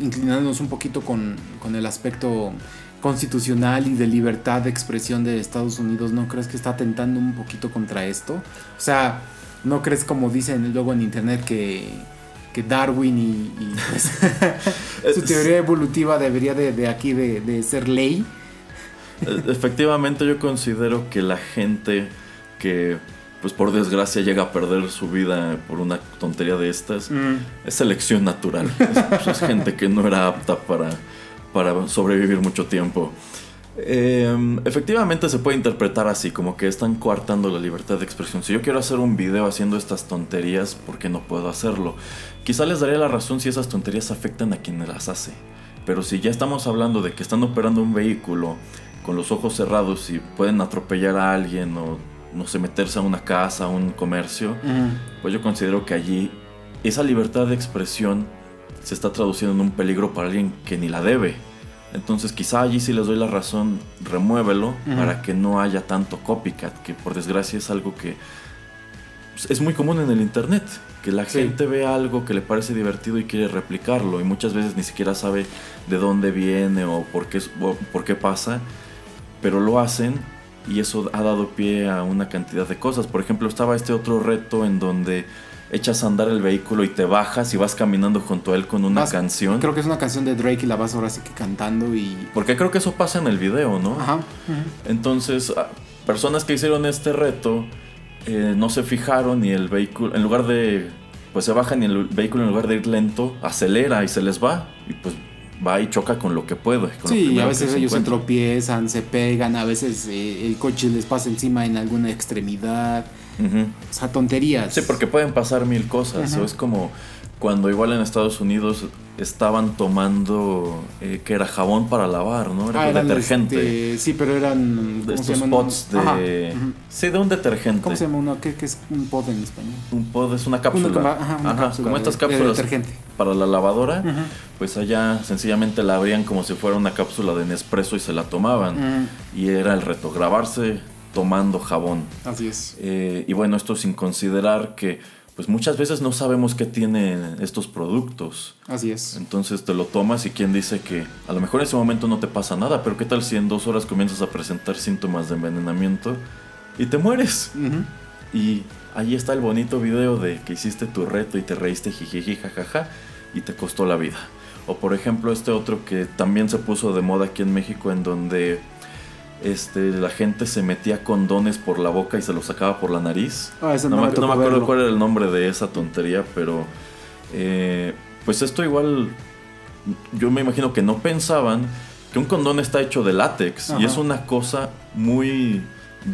inclinándonos un poquito con, con el aspecto constitucional y de libertad de expresión de Estados Unidos, ¿no crees que está atentando un poquito contra esto? O sea, ¿no crees como dicen luego en internet que, que Darwin y, y, pues, su teoría evolutiva debería de, de aquí de, de ser ley? E- Efectivamente yo considero que la gente que pues por desgracia llega a perder su vida por una tontería de estas es selección natural. Es, pues, es gente que no era apta para, para sobrevivir mucho tiempo. Eh, efectivamente se puede interpretar así, como que están coartando la libertad de expresión. Si yo quiero hacer un video haciendo estas tonterías, ¿por qué no puedo hacerlo? Quizá les daría la razón si esas tonterías afectan a quien las hace. Pero si ya estamos hablando de que están operando un vehículo con los ojos cerrados y pueden atropellar a alguien o no sé, meterse a una casa, a un comercio, pues yo considero que allí esa libertad de expresión se está traduciendo en un peligro para alguien que ni la debe. Entonces quizá allí si les doy la razón, remuévelo para que no haya tanto copycat, que por desgracia es algo que pues, es muy común en el internet, que la Sí. gente ve algo que le parece divertido y quiere replicarlo y muchas veces ni siquiera sabe de dónde viene o por qué, o por qué pasa, pero lo hacen y eso ha dado pie a una cantidad de cosas. Por ejemplo, estaba este otro reto en donde echas a andar el vehículo y te bajas y vas caminando junto a él con una Vas- canción. Creo que es una canción de Drake y la vas ahora sí que cantando y... Porque creo que eso pasa en el video, ¿no? Ajá. Entonces, ah, personas que hicieron este reto eh, no se fijaron y el vehículo, en lugar de, pues se bajan y el vehículo en lugar de ir lento, acelera y se les va y pues va y choca con lo que puede. con lo Sí, primero a veces ellos se tropiezan, se pegan, a veces eh, el coche les pasa encima en alguna extremidad. Ujú. O sea, tonterías. Sí, porque pueden pasar mil cosas. O es como cuando igual en Estados Unidos estaban tomando eh, que era jabón para lavar, ¿no? Era Ah, eran, detergente. este, sí, pero eran. de ¿cómo se estos pods de. Ajá. Sí, de un detergente. ¿Cómo se llama uno? ¿Qué, qué es un pod en español? Un pod es una cápsula. Una ajá, una cápsula como estas de cápsulas detergente. para la lavadora. Pues allá sencillamente la abrían como si fuera una cápsula de Nespresso y se la tomaban. Y era el reto, grabarse tomando jabón. así es. Eh, y bueno, esto sin considerar que pues muchas veces no sabemos qué tienen estos productos. Así es. Entonces te lo tomas y quien dice que a lo mejor en ese momento no te pasa nada, pero qué tal si en dos horas comienzas a presentar síntomas de envenenamiento y te mueres. Y ahí está el bonito video de que hiciste tu reto y te reíste jijiji jajaja y te costó la vida. O por ejemplo este otro que también se puso de moda aquí en México en donde este, la gente se metía condones por la boca y se los sacaba por la nariz. Ah, ese No, me, no me acuerdo verlo. cuál era el nombre de esa tontería, pero eh, pues esto igual yo me imagino que no pensaban que un condón está hecho de látex y es una cosa muy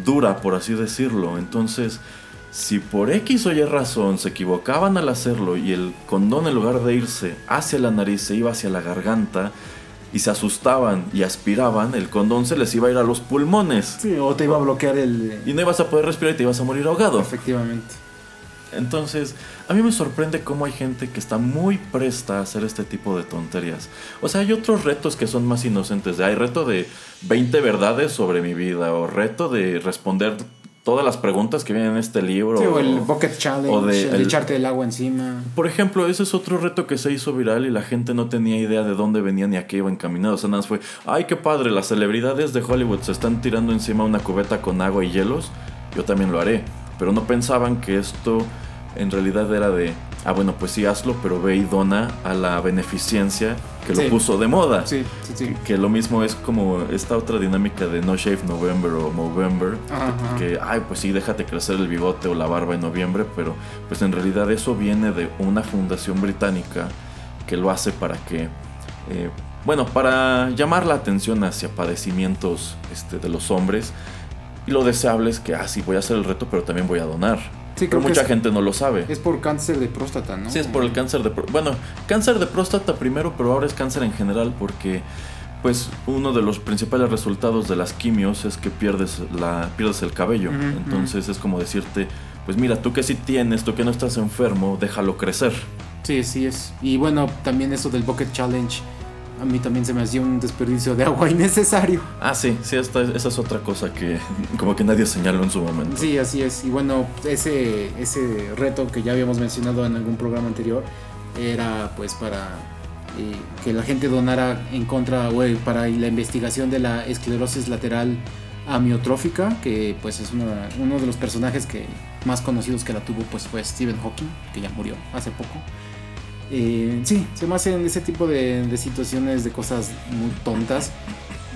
dura, por así decirlo. Entonces, si por X o Y razón se equivocaban al hacerlo y el condón en lugar de irse hacia la nariz se iba hacia la garganta y se asustaban y aspiraban, el condón se les iba a ir a los pulmones. Sí, o te iba a bloquear el. Y no ibas a poder respirar y te ibas a morir ahogado. Efectivamente. Entonces, a mí me sorprende cómo hay gente que está muy presta a hacer este tipo de tonterías. O sea, hay otros retos que son más inocentes. Hay reto de 20 verdades sobre mi vida, o reto de responder todas las preguntas que vienen en este libro. Sí, o el Bucket Challenge, o de el echarte el agua encima. Por ejemplo, ese es otro reto que se hizo viral y la gente no tenía idea de dónde venía ni a qué iba encaminado. O sea, nada más fue, ay, qué padre, las celebridades de Hollywood se están tirando encima una cubeta con agua y hielos. Yo también lo haré. Pero no pensaban que esto en realidad era de, ah, bueno, pues sí, hazlo, pero ve y dona a la beneficencia que Sí. lo puso de moda. Sí, sí, sí. Que lo mismo es como esta otra dinámica de No Shave November o Movember. Ajá, ajá. Que, ay, pues sí, déjate crecer el bigote o la barba en noviembre, pero pues en realidad eso viene de una fundación británica que lo hace para que, eh, bueno, para llamar la atención hacia padecimientos este, de los hombres. Y lo deseable es que, ah, sí, voy a hacer el reto, pero también voy a donar. Sí, pero que mucha es- gente no lo sabe. Es por cáncer de próstata, ¿no? Sí, es por el cáncer de... pro- Bueno, cáncer de próstata primero, pero ahora es cáncer en general porque pues uno de los principales resultados de las quimios es que pierdes, la, pierdes el cabello. Entonces es como decirte, pues mira, tú que sí tienes, tú que no estás enfermo, déjalo crecer. Sí, sí es. Y bueno, también eso del Bucket Challenge. A mí también se me hacía un desperdicio de agua innecesario. Ah, sí, sí, esta, esa es otra cosa que como que nadie señaló en su momento. Sí, así es. Y bueno, ese, ese reto que ya habíamos mencionado en algún programa anterior era pues para eh, que la gente donara en contra o eh, para la investigación de la esclerosis lateral amiotrófica, que pues es una- uno de los personajes que más conocidos que la tuvo pues fue Stephen Hawking, que ya murió hace poco. Eh, sí, se me hacen ese tipo de, de situaciones, de cosas muy tontas.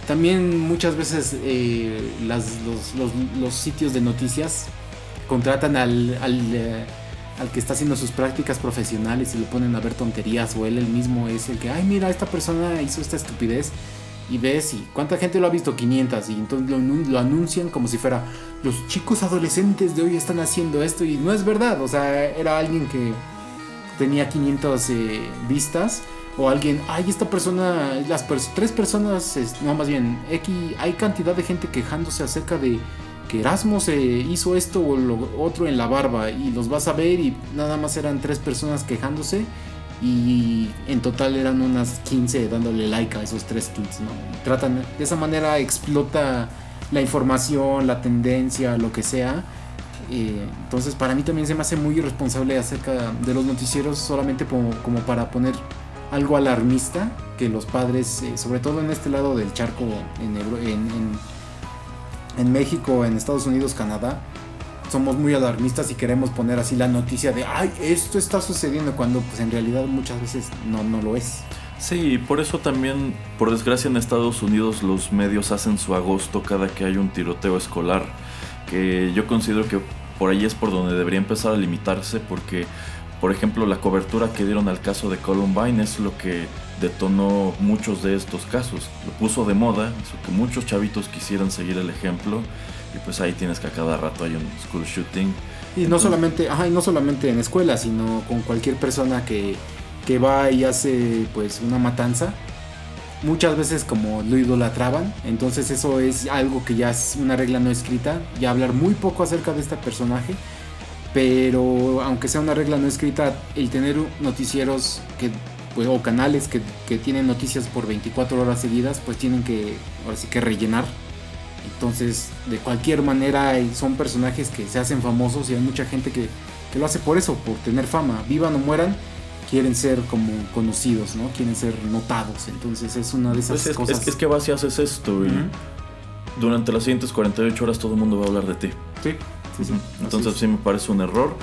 También muchas veces eh, las- los, los- los sitios de noticias contratan al, al, eh, al que está haciendo sus prácticas profesionales y lo ponen a ver tonterías o él el mismo es el que, ay mira, esta persona hizo esta estupidez y ves y cuánta gente lo ha visto 500 y entonces lo, lo anuncian como si fuera los chicos adolescentes de hoy están haciendo esto y no es verdad, o sea, era alguien que tenía 500 eh, vistas o alguien, ay, esta persona, las tres personas, no, más bien, X, hay cantidad de gente quejándose acerca de que Erasmo se hizo esto o lo otro en la barba y los vas a ver y nada más eran tres personas quejándose y en total eran unas 15 dándole like a esos tres tweets, ¿no? Tratan, de esa manera explota la información, la tendencia, lo que sea. Entonces para mí también se me hace muy irresponsable acerca de los noticieros solamente como, para poner algo alarmista que los padres, eh, sobre todo en este lado del charco, en, en- en México, en Estados Unidos, Canadá, somos muy alarmistas y queremos poner así la noticia de, ay, esto está sucediendo cuando pues en realidad muchas veces no, no lo es. Sí, por eso también, por desgracia en Estados Unidos los medios hacen su agosto cada que hay un tiroteo escolar, que yo considero que por ahí es por donde debería empezar a limitarse porque, por ejemplo, la cobertura que dieron al caso de Columbine es lo que detonó muchos de estos casos, lo puso de moda, hizo que muchos chavitos quisieran seguir el ejemplo y pues ahí tienes que a cada rato hay un school shooting Y no solamente, ajá, y no solamente en escuela, sino con cualquier persona que, que va y hace pues una matanza. Muchas veces como lo idolatraban, entonces eso es algo que ya es una regla no escrita, ya hablar muy poco acerca de este personaje, pero aunque sea una regla no escrita, el tener noticieros que, pues, o canales que, que tienen noticias por 24 horas seguidas, pues tienen que, ahora sí que rellenar entonces, de cualquier manera, son personajes que se hacen famosos y hay mucha gente que, que lo hace por eso, por tener fama. Vivan o mueran, quieren ser como conocidos, ¿no? Quieren ser notados. Entonces, es una de esas Pues es, cosas. es- es que vas y haces esto y Ujú. durante las siguientes 48 horas todo el mundo va a hablar de ti. Sí, sí, sí. Entonces sí me parece un error.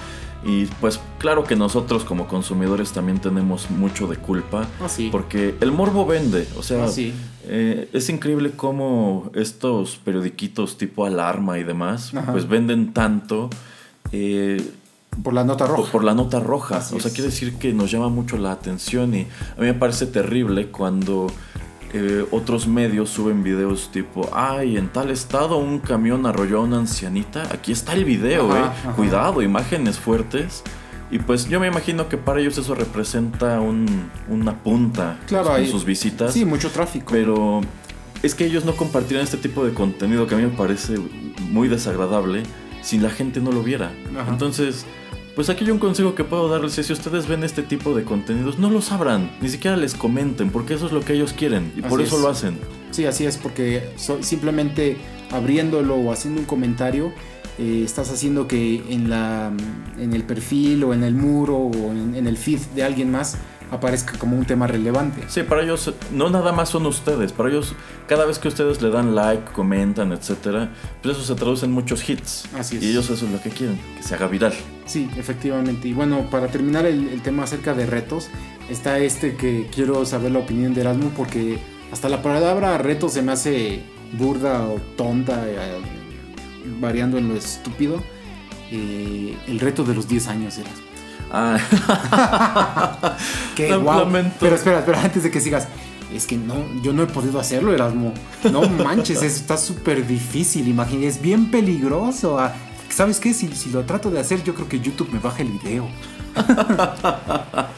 Y pues claro que nosotros como consumidores también tenemos mucho de culpa. Ah, sí. Porque el morbo vende. O sea, Ah, sí. eh, es increíble cómo estos periodiquitos tipo alarma y demás, Ajá. pues venden tanto eh, Por la nota roja. por la nota roja. Así o sea, es. quiere decir que nos llama mucho la atención y a mí me parece terrible cuando eh, otros medios suben videos tipo, ay, en tal estado un camión arrolló a una ancianita. Aquí está el video, Ajá, eh. ajá. Cuidado, imágenes fuertes. Y pues yo me imagino que para ellos eso representa un- una punta Claro, en sus visitas. Sí, mucho tráfico. Pero es que ellos no compartirán este tipo de contenido que a mí me parece muy desagradable si la gente no lo viera. Ajá. Entonces, pues aquí hay un consejo que puedo darles es si ustedes ven este tipo de contenidos, no los abran, ni siquiera les comenten, porque eso es lo que ellos quieren y por eso es. lo hacen. Sí, así es, porque so- simplemente abriéndolo o haciendo un comentario, eh, estás haciendo que en, la, en el perfil o en el muro o en, en el feed de alguien más aparezca como un tema relevante. Sí, para ellos no nada más son ustedes, para ellos cada vez que ustedes le dan like, comentan, etcétera, pues eso se traduce en muchos hits. Así es. Y ellos eso es lo que quieren, que se haga viral. Sí, efectivamente. Y bueno, para terminar el, el tema acerca de retos, está este que quiero saber la opinión de Erasmo porque hasta la palabra reto se me hace burda o tonta, eh, variando en lo estúpido. Eh, el reto de los 10 años, Erasmo. Ah, Qué guau. lamento. Pero espera, espera, antes de que sigas. Es que no, yo no he podido hacerlo, Erasmo. No manches, eso está súper difícil. Imagínate, es bien peligroso. Ah, ¿Sabes qué? Si, si lo trato de hacer, yo creo que YouTube me baja el video.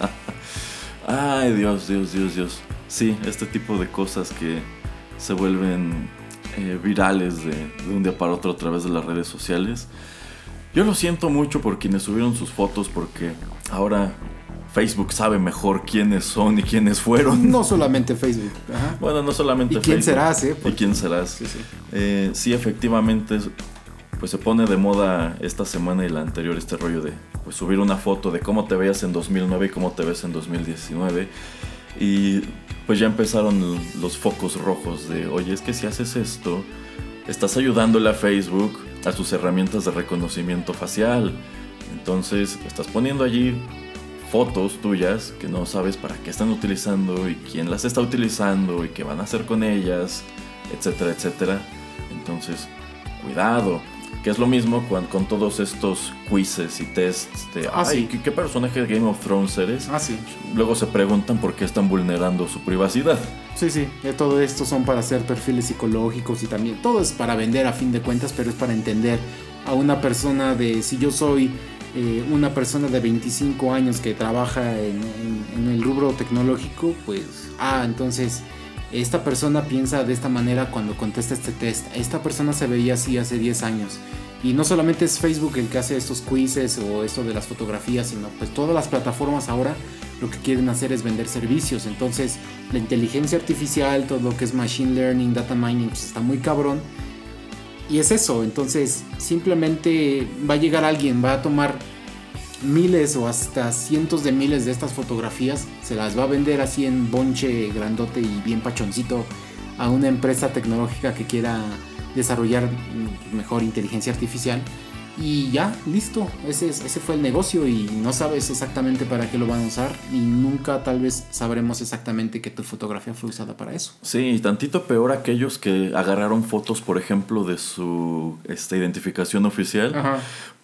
Ay, Dios, Dios, Dios, Dios. Sí, este tipo de cosas que se vuelven eh, virales de, de un día para otro a través de las redes sociales. Yo lo siento mucho por quienes subieron sus fotos porque ahora Facebook sabe mejor quiénes son y quiénes fueron. No solamente Facebook. Ajá. Bueno, no solamente ¿Y quién Facebook. serás, eh? ¿Y quién serás? Sí, sí. Eh, sí, efectivamente, es- pues se pone de moda esta semana y la anterior este rollo de pues, subir una foto de cómo te veías en 2009 y cómo te ves en 2019. Y pues ya empezaron los focos rojos de, oye, es que si haces esto, estás ayudándole a Facebook a sus herramientas de reconocimiento facial. Entonces, estás poniendo allí fotos tuyas que no sabes para qué están utilizando y quién las está utilizando y qué van a hacer con ellas, etcétera, etcétera. Entonces, cuidado. Que es lo mismo con, con todos estos quizzes y tests de, Ah, ay, sí. ¿qué, qué personaje de Game of Thrones eres? Ah, sí. Luego se preguntan por qué están vulnerando su privacidad. Sí, sí. eh, Todo esto son para hacer perfiles psicológicos y también. Todo es para vender a fin de cuentas, pero es para entender a una persona de. Si yo soy eh, una persona de 25 años que trabaja en, en- en el rubro tecnológico, pues. Ah, entonces. Esta persona piensa de esta manera cuando contesta este test. Esta persona se veía así hace 10 años. Y no solamente es Facebook el que hace estos quizzes o esto de las fotografías, sino pues todas las plataformas ahora lo que quieren hacer es vender servicios. Entonces, la inteligencia artificial, todo lo que es machine learning, data mining, pues está muy cabrón. Y es eso, entonces simplemente va a llegar alguien, va a tomar miles o hasta cientos de miles de estas fotografías, se las va a vender así en bonche grandote y bien pachoncito a una empresa tecnológica que quiera desarrollar mm, mejor inteligencia artificial. Y ya, listo, ese, es- ese fue el negocio y no sabes exactamente para qué lo van a usar y nunca tal vez sabremos exactamente que tu fotografía fue usada para eso. Sí, y tantito peor aquellos que agarraron fotos, por ejemplo, de su esta identificación oficial.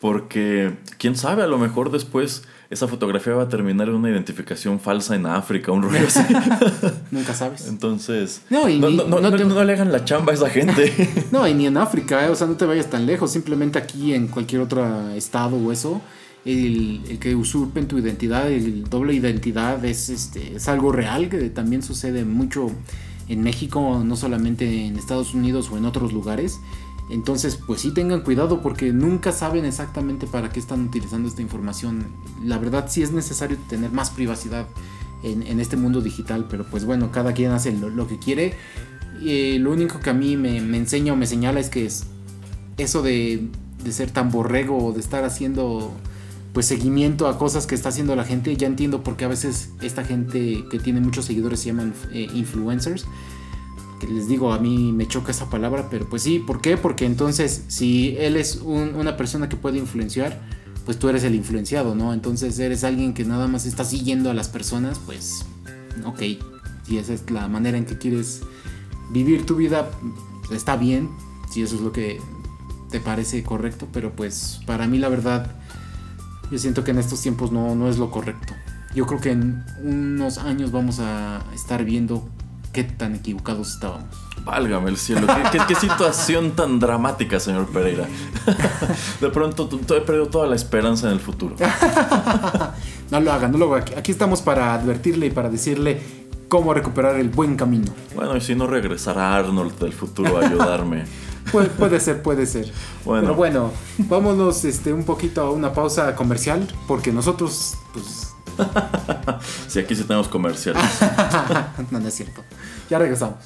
Porque, quién sabe, a lo mejor después esa fotografía va a terminar en una identificación falsa en África, un rollo así. Nunca sabes. Entonces, No, y no, ni- no- no- no te- no le hagan la chamba a esa gente. No, y ni en África, ¿eh? o sea, no te vayas tan lejos, simplemente aquí en cualquier cualquier otro estado o eso, el, el que usurpen tu identidad, el doble identidad es, este, es algo real que también sucede mucho en México, no solamente en Estados Unidos o en otros lugares. Entonces, pues sí tengan cuidado porque nunca saben exactamente para qué están utilizando esta información. La verdad sí es necesario tener más privacidad en, este mundo digital, pero pues bueno, cada quien hace lo, que quiere. Y lo único que a mí me, enseña o me señala es que es eso de, de ser tan borrego o de estar haciendo pues seguimiento a cosas que está haciendo la gente. Ya entiendo por qué a veces esta gente que tiene muchos seguidores se llaman eh, influencers. Que les digo, a mí me choca esa palabra, pero pues sí, ¿por qué? Porque entonces si él es un- una persona que puede influenciar, pues tú eres el influenciado, ¿no? Entonces eres alguien que nada más está siguiendo a las personas, pues ok, si esa es la manera en que quieres vivir tu vida, está bien, si eso es lo que te parece correcto, pero pues para mí la verdad, yo siento que en estos tiempos no, no es lo correcto. Yo creo que en unos años vamos a estar viendo qué tan equivocados estábamos. Válgame el cielo, qué, qué- qué situación tan dramática, señor Pereira. De pronto he perdido toda la esperanza en el futuro. No lo hagan, no lo hagan. Aquí- estamos para advertirle y para decirle cómo recuperar el buen camino. Bueno, y si no regresará Arnold del futuro a ayudarme. Puede, puede ser, puede ser. Bueno. Pero bueno, vámonos este, un poquito a una pausa comercial, porque nosotros, pues, Si aquí sí tenemos comerciales. no, no es cierto. Ya regresamos.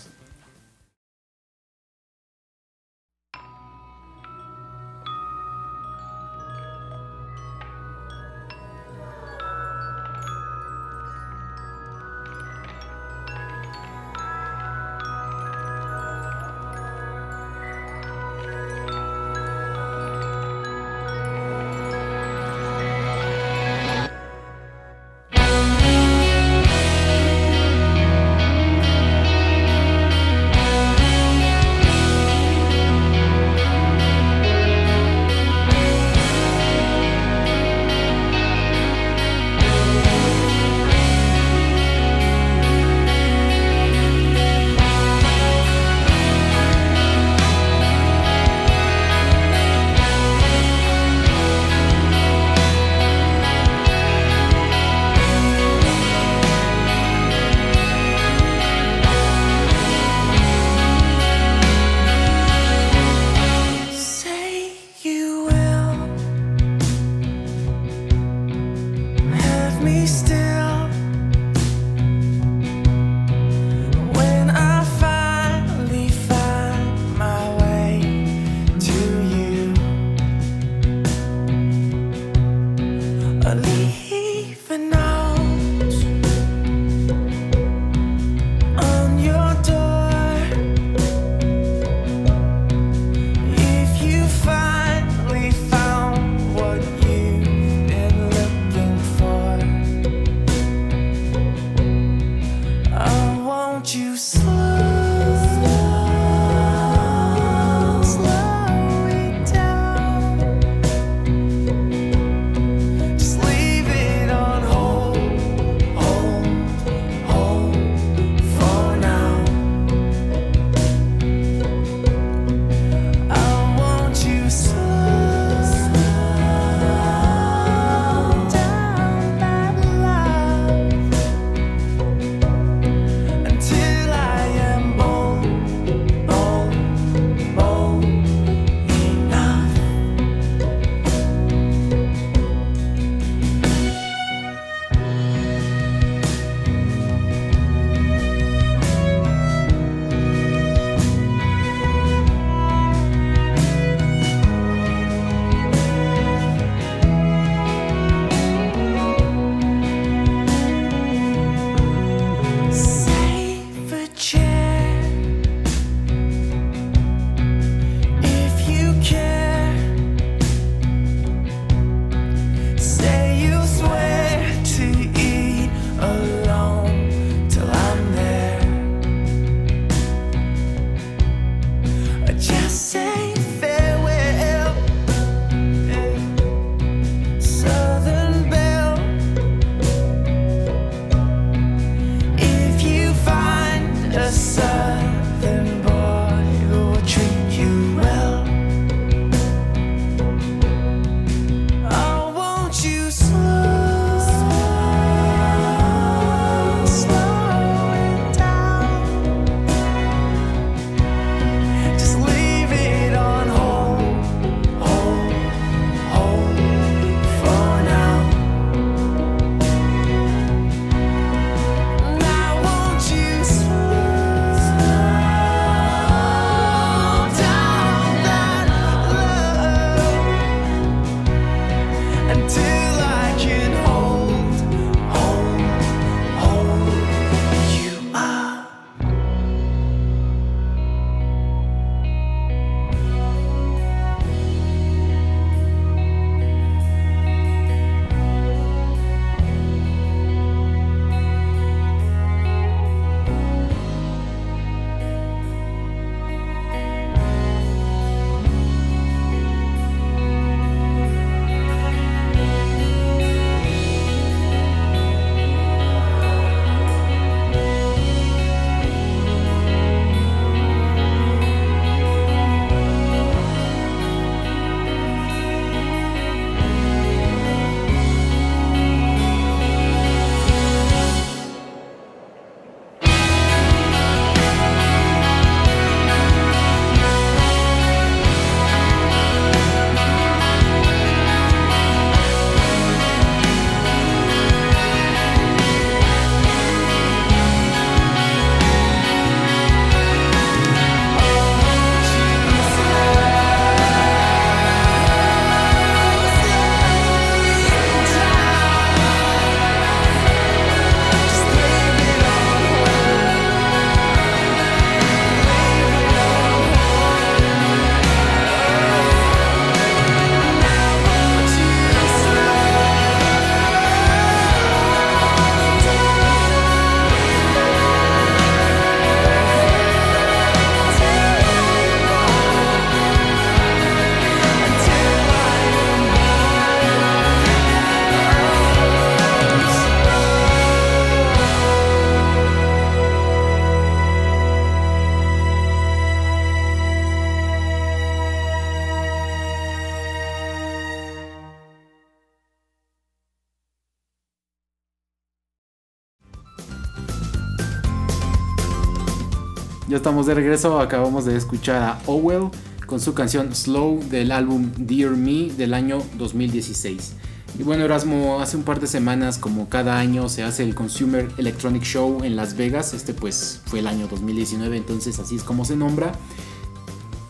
Estamos de regreso, acabamos de escuchar a Owell con su canción Slow del álbum Dear Me del año 2016. Y bueno, Erasmo, hace un par de semanas, como cada año, se hace el Consumer Electronic Show en Las Vegas. Este pues fue el año 2019, entonces así es como se nombra.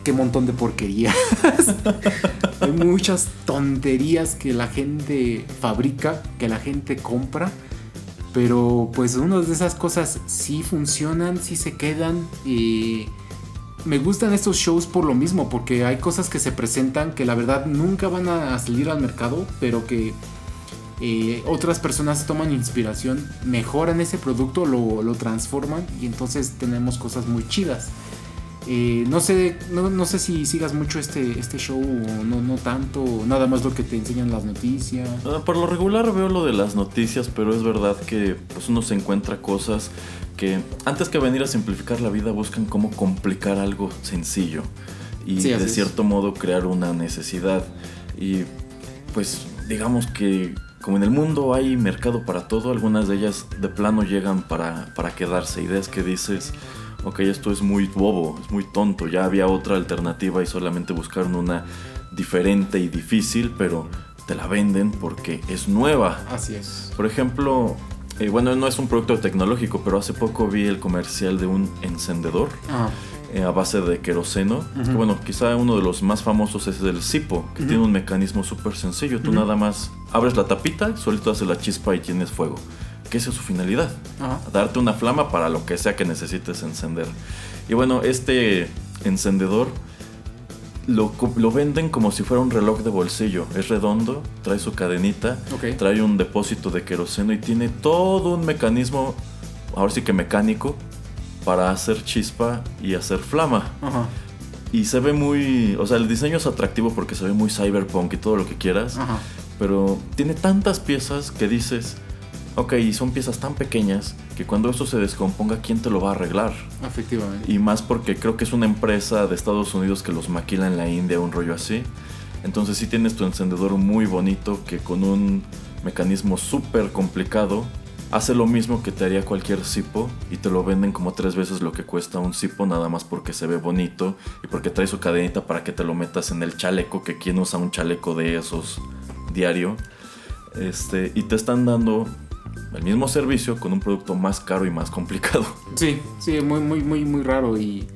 Qué montón de porquerías. Hay muchas tonterías que la gente fabrica, que la gente compra. Pero pues unas de esas cosas sí funcionan, sí se quedan. Y me gustan estos shows por lo mismo, porque hay cosas que se presentan que la verdad nunca van a salir al mercado, pero que eh, otras personas toman inspiración, mejoran ese producto, lo, lo transforman y entonces tenemos cosas muy chidas. Eh, no sé, no, no sé si sigas mucho este, este show o no, no tanto, o nada más lo que te enseñan las noticias. Ah, Por lo regular veo lo de las noticias, pero es verdad que pues, uno se encuentra cosas que antes que venir a simplificar la vida buscan cómo complicar algo sencillo y Sí, de es. cierto modo crear una necesidad. Y pues digamos que como en el mundo hay mercado para todo, algunas de ellas de plano llegan para, para quedarse. Ideas que dices, ok, esto es muy bobo, es muy tonto, ya había otra alternativa y solamente buscaron una diferente y difícil, pero te la venden porque es nueva. Así es. Por ejemplo, eh, bueno, no es un producto tecnológico, pero hace poco vi el comercial de un encendedor Ah, eh, a base de queroseno. que, bueno, quizá uno de los más famosos es el Sipo, que tiene un mecanismo súper sencillo. Tú nada más abres la tapita, solito hace la chispa y tienes fuego. Que esa es su finalidad. Ajá. Darte una flama para lo que sea que necesites encender. Y bueno, este encendedor lo, lo venden como si fuera un reloj de bolsillo. Es redondo, trae su cadenita, Ok. trae un depósito de queroseno y tiene todo un mecanismo, ahora sí que mecánico, para hacer chispa y hacer flama. Ajá. Y se ve muy, o sea, el diseño es atractivo porque se ve muy cyberpunk y todo lo que quieras. Ajá. Pero tiene tantas piezas que dices, ok, y son piezas tan pequeñas que cuando eso se descomponga, ¿quién te lo va a arreglar? Efectivamente. Y más porque creo que es una empresa de Estados Unidos que los maquila en la India, un rollo así. Entonces sí tienes tu encendedor muy bonito que con un mecanismo súper complicado hace lo mismo que te haría cualquier Zippo y te lo venden como tres veces lo que cuesta un Zippo nada más porque se ve bonito y porque trae su cadenita para que te lo metas en el chaleco, que quien usa un chaleco de esos diario. Este, y te están dando el mismo servicio con un producto más caro y más complicado. Sí, sí, muy, muy, muy, muy raro y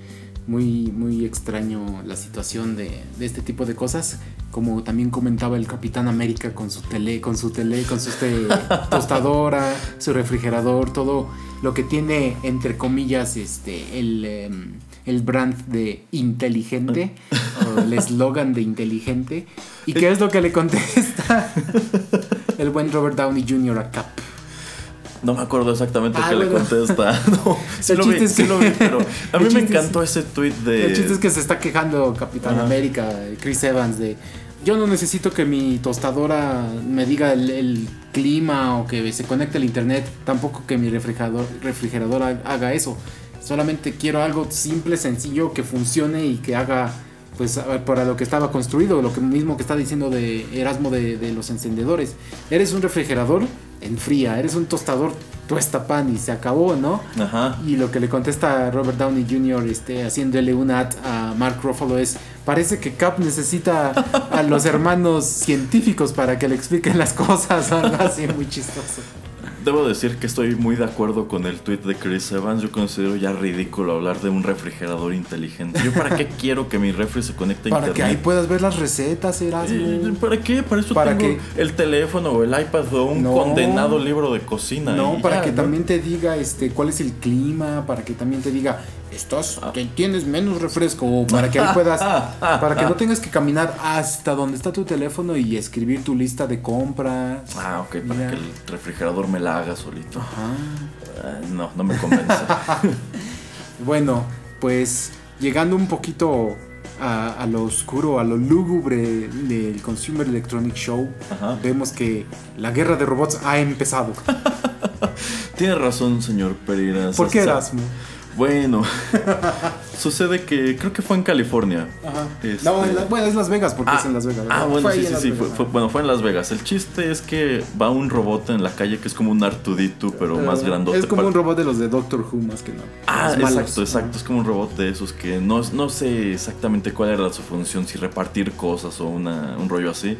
muy, muy extraño la situación de, de este tipo de cosas. como también comentaba el Capitán América con su tele, con su tele, con su este, tostadora, su refrigerador, todo lo que tiene entre comillas este el em, el brand de inteligente o el eslogan de inteligente y qué es lo que le contesta el buen Robert Downey Jr. a Cap. No me acuerdo exactamente Ah, qué le bueno. contesta. No, sí El lo vi, chiste es sí que- lo vi, pero a mí me chiste es- encantó ese tweet de. El chiste es que se está quejando Capitán Ajá. América, Chris Evans, de yo no necesito que mi tostadora me diga el, el clima o que se conecte al internet, tampoco que mi refrigerador, refrigerador ha- haga eso. Solamente quiero algo simple, sencillo, que funcione y que haga pues para lo que estaba construido, lo que mismo que está diciendo de Erasmo de, de los encendedores. Eres un refrigerador, enfría, eres un tostador, tuesta pan y se acabó, ¿no? Ajá. Y lo que le contesta Robert Downey Jr. Este, haciéndole un ad a Mark Ruffalo es, parece que Cap necesita a los hermanos científicos para que le expliquen las cosas, algo así muy chistoso. Debo decir que estoy muy de acuerdo con el tweet de Chris Evans. Yo considero ya ridículo hablar de un refrigerador inteligente. ¿Yo para qué quiero que mi refri se conecte a Para que ahí internet? puedas ver las recetas, Erasmo. Eh, ¿Para qué? Para eso Para tengo que- el teléfono o el iPad o un No. condenado libro de cocina. No, para ya, que ¿no? también te diga este cuál es el clima, para que también te diga, estás, Ah. que tienes menos refresco, para que ahí puedas, para que no tengas que caminar hasta donde está tu teléfono y escribir tu lista de compras. Ah, ok, para Ya. que el refrigerador me la haga solito. Ajá. Ah, no, no me convence. Bueno, pues llegando un poquito a, a lo oscuro, a lo lúgubre del Consumer Electronic Show, Ajá. vemos que la guerra de robots ha empezado. Tiene razón, señor Pereira. ¿Por qué Erasmo? Bueno, sucede que creo que fue en California. Este- No, la- bueno, es Las Vegas porque Ah, es en Las Vegas. ah, bueno, Fue sí, sí, sí. Fue, fue- ajá. bueno, fue en Las Vegas. El chiste es que va un robot en la calle que es como un Artudito, pero más Eh, grandote. Es como un robot de los de Doctor Who más que nada. Ah, Los malos. exacto, exacto. Es como un robot de esos que no, no sé exactamente cuál era su función, si repartir cosas o una, un rollo así.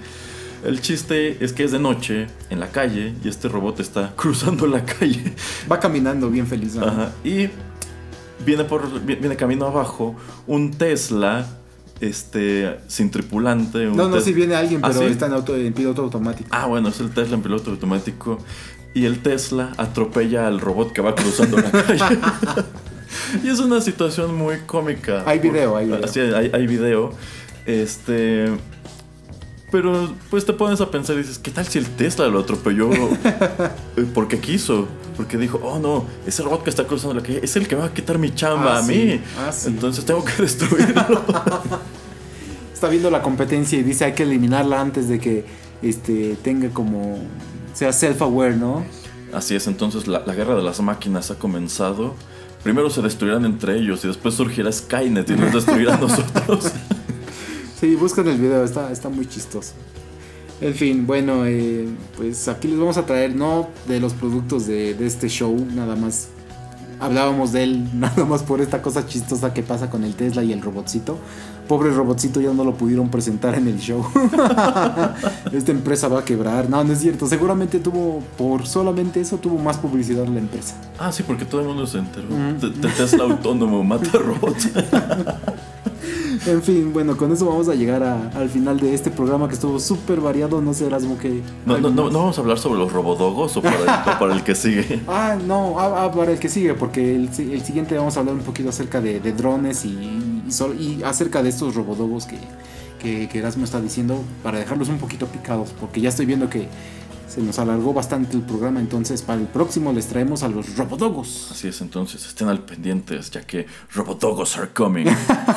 El chiste es que es de noche en la calle y este robot está cruzando la calle. Va caminando bien feliz. ¿no? Ajá, y viene por vi- viene camino abajo un Tesla este sin tripulante. un No, no, sí viene alguien, ¿Ah, pero sí? está en, auto, en piloto automático. Ah, bueno, es el Tesla en piloto automático. Y el Tesla atropella al robot que va cruzando la calle. y es una situación muy cómica. Hay video, hay video. Así, hay, hay video. Este. Pero pues te pones a pensar y dices, ¿qué tal si el Tesla lo atropelló? Eh, porque quiso. Porque dijo, oh no, ese robot que está cruzando la calle es el que va a quitar mi chamba Ah, a sí. mí. Ah, sí. Entonces tengo que destruirlo. Está viendo la competencia y dice hay que eliminarla antes de que este tenga como sea self-aware, ¿no? Así es, entonces la, la guerra de las máquinas ha comenzado. Primero se destruirán entre ellos y después surgirá Skynet y nos destruirá a nosotros. Sí, buscan el video, está, está muy chistoso. En fin, bueno, eh, pues aquí les vamos a traer no de los productos de, de este show, nada más. Hablábamos de él nada más por esta cosa chistosa que pasa con el Tesla y el robotcito. Pobre robotcito ya no lo pudieron presentar en el show. Esta empresa va a quebrar. No, no es cierto. Seguramente tuvo, por solamente eso, tuvo más publicidad la empresa. ah, sí, porque todo el mundo se enteró. Te- Tesla autónomo mata robots. En fin, bueno, con eso vamos a llegar a- al final de este programa que estuvo súper variado. No sé, Erasmo, que... No, no, no, no vamos a hablar sobre los robodogos o para el, o para el que sigue. Ah, no, ah, ah, para el que sigue, porque el, el siguiente vamos a hablar un poquito acerca de, de drones y, y, sol- y acerca de estos robodogos que, que, que Erasmo está diciendo, para dejarlos un poquito picados, porque ya estoy viendo que se nos alargó bastante el programa, entonces para el próximo les traemos a los robodogos. Así es, entonces estén al pendientes, ya que robodogos are coming.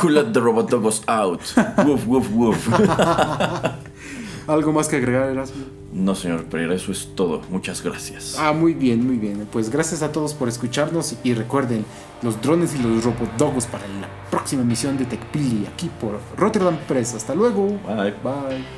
Who let the robodogos out? Woof, woof, woof. ¿Algo más que agregar, Erasmo? No, señor Pereira, eso es todo. Muchas gracias. Ah, muy bien, muy bien. Pues gracias a todos por escucharnos y recuerden los drones y los robodogos para la próxima emisión de TechPili aquí por Rotterdam Press. Hasta luego. Bye. Bye.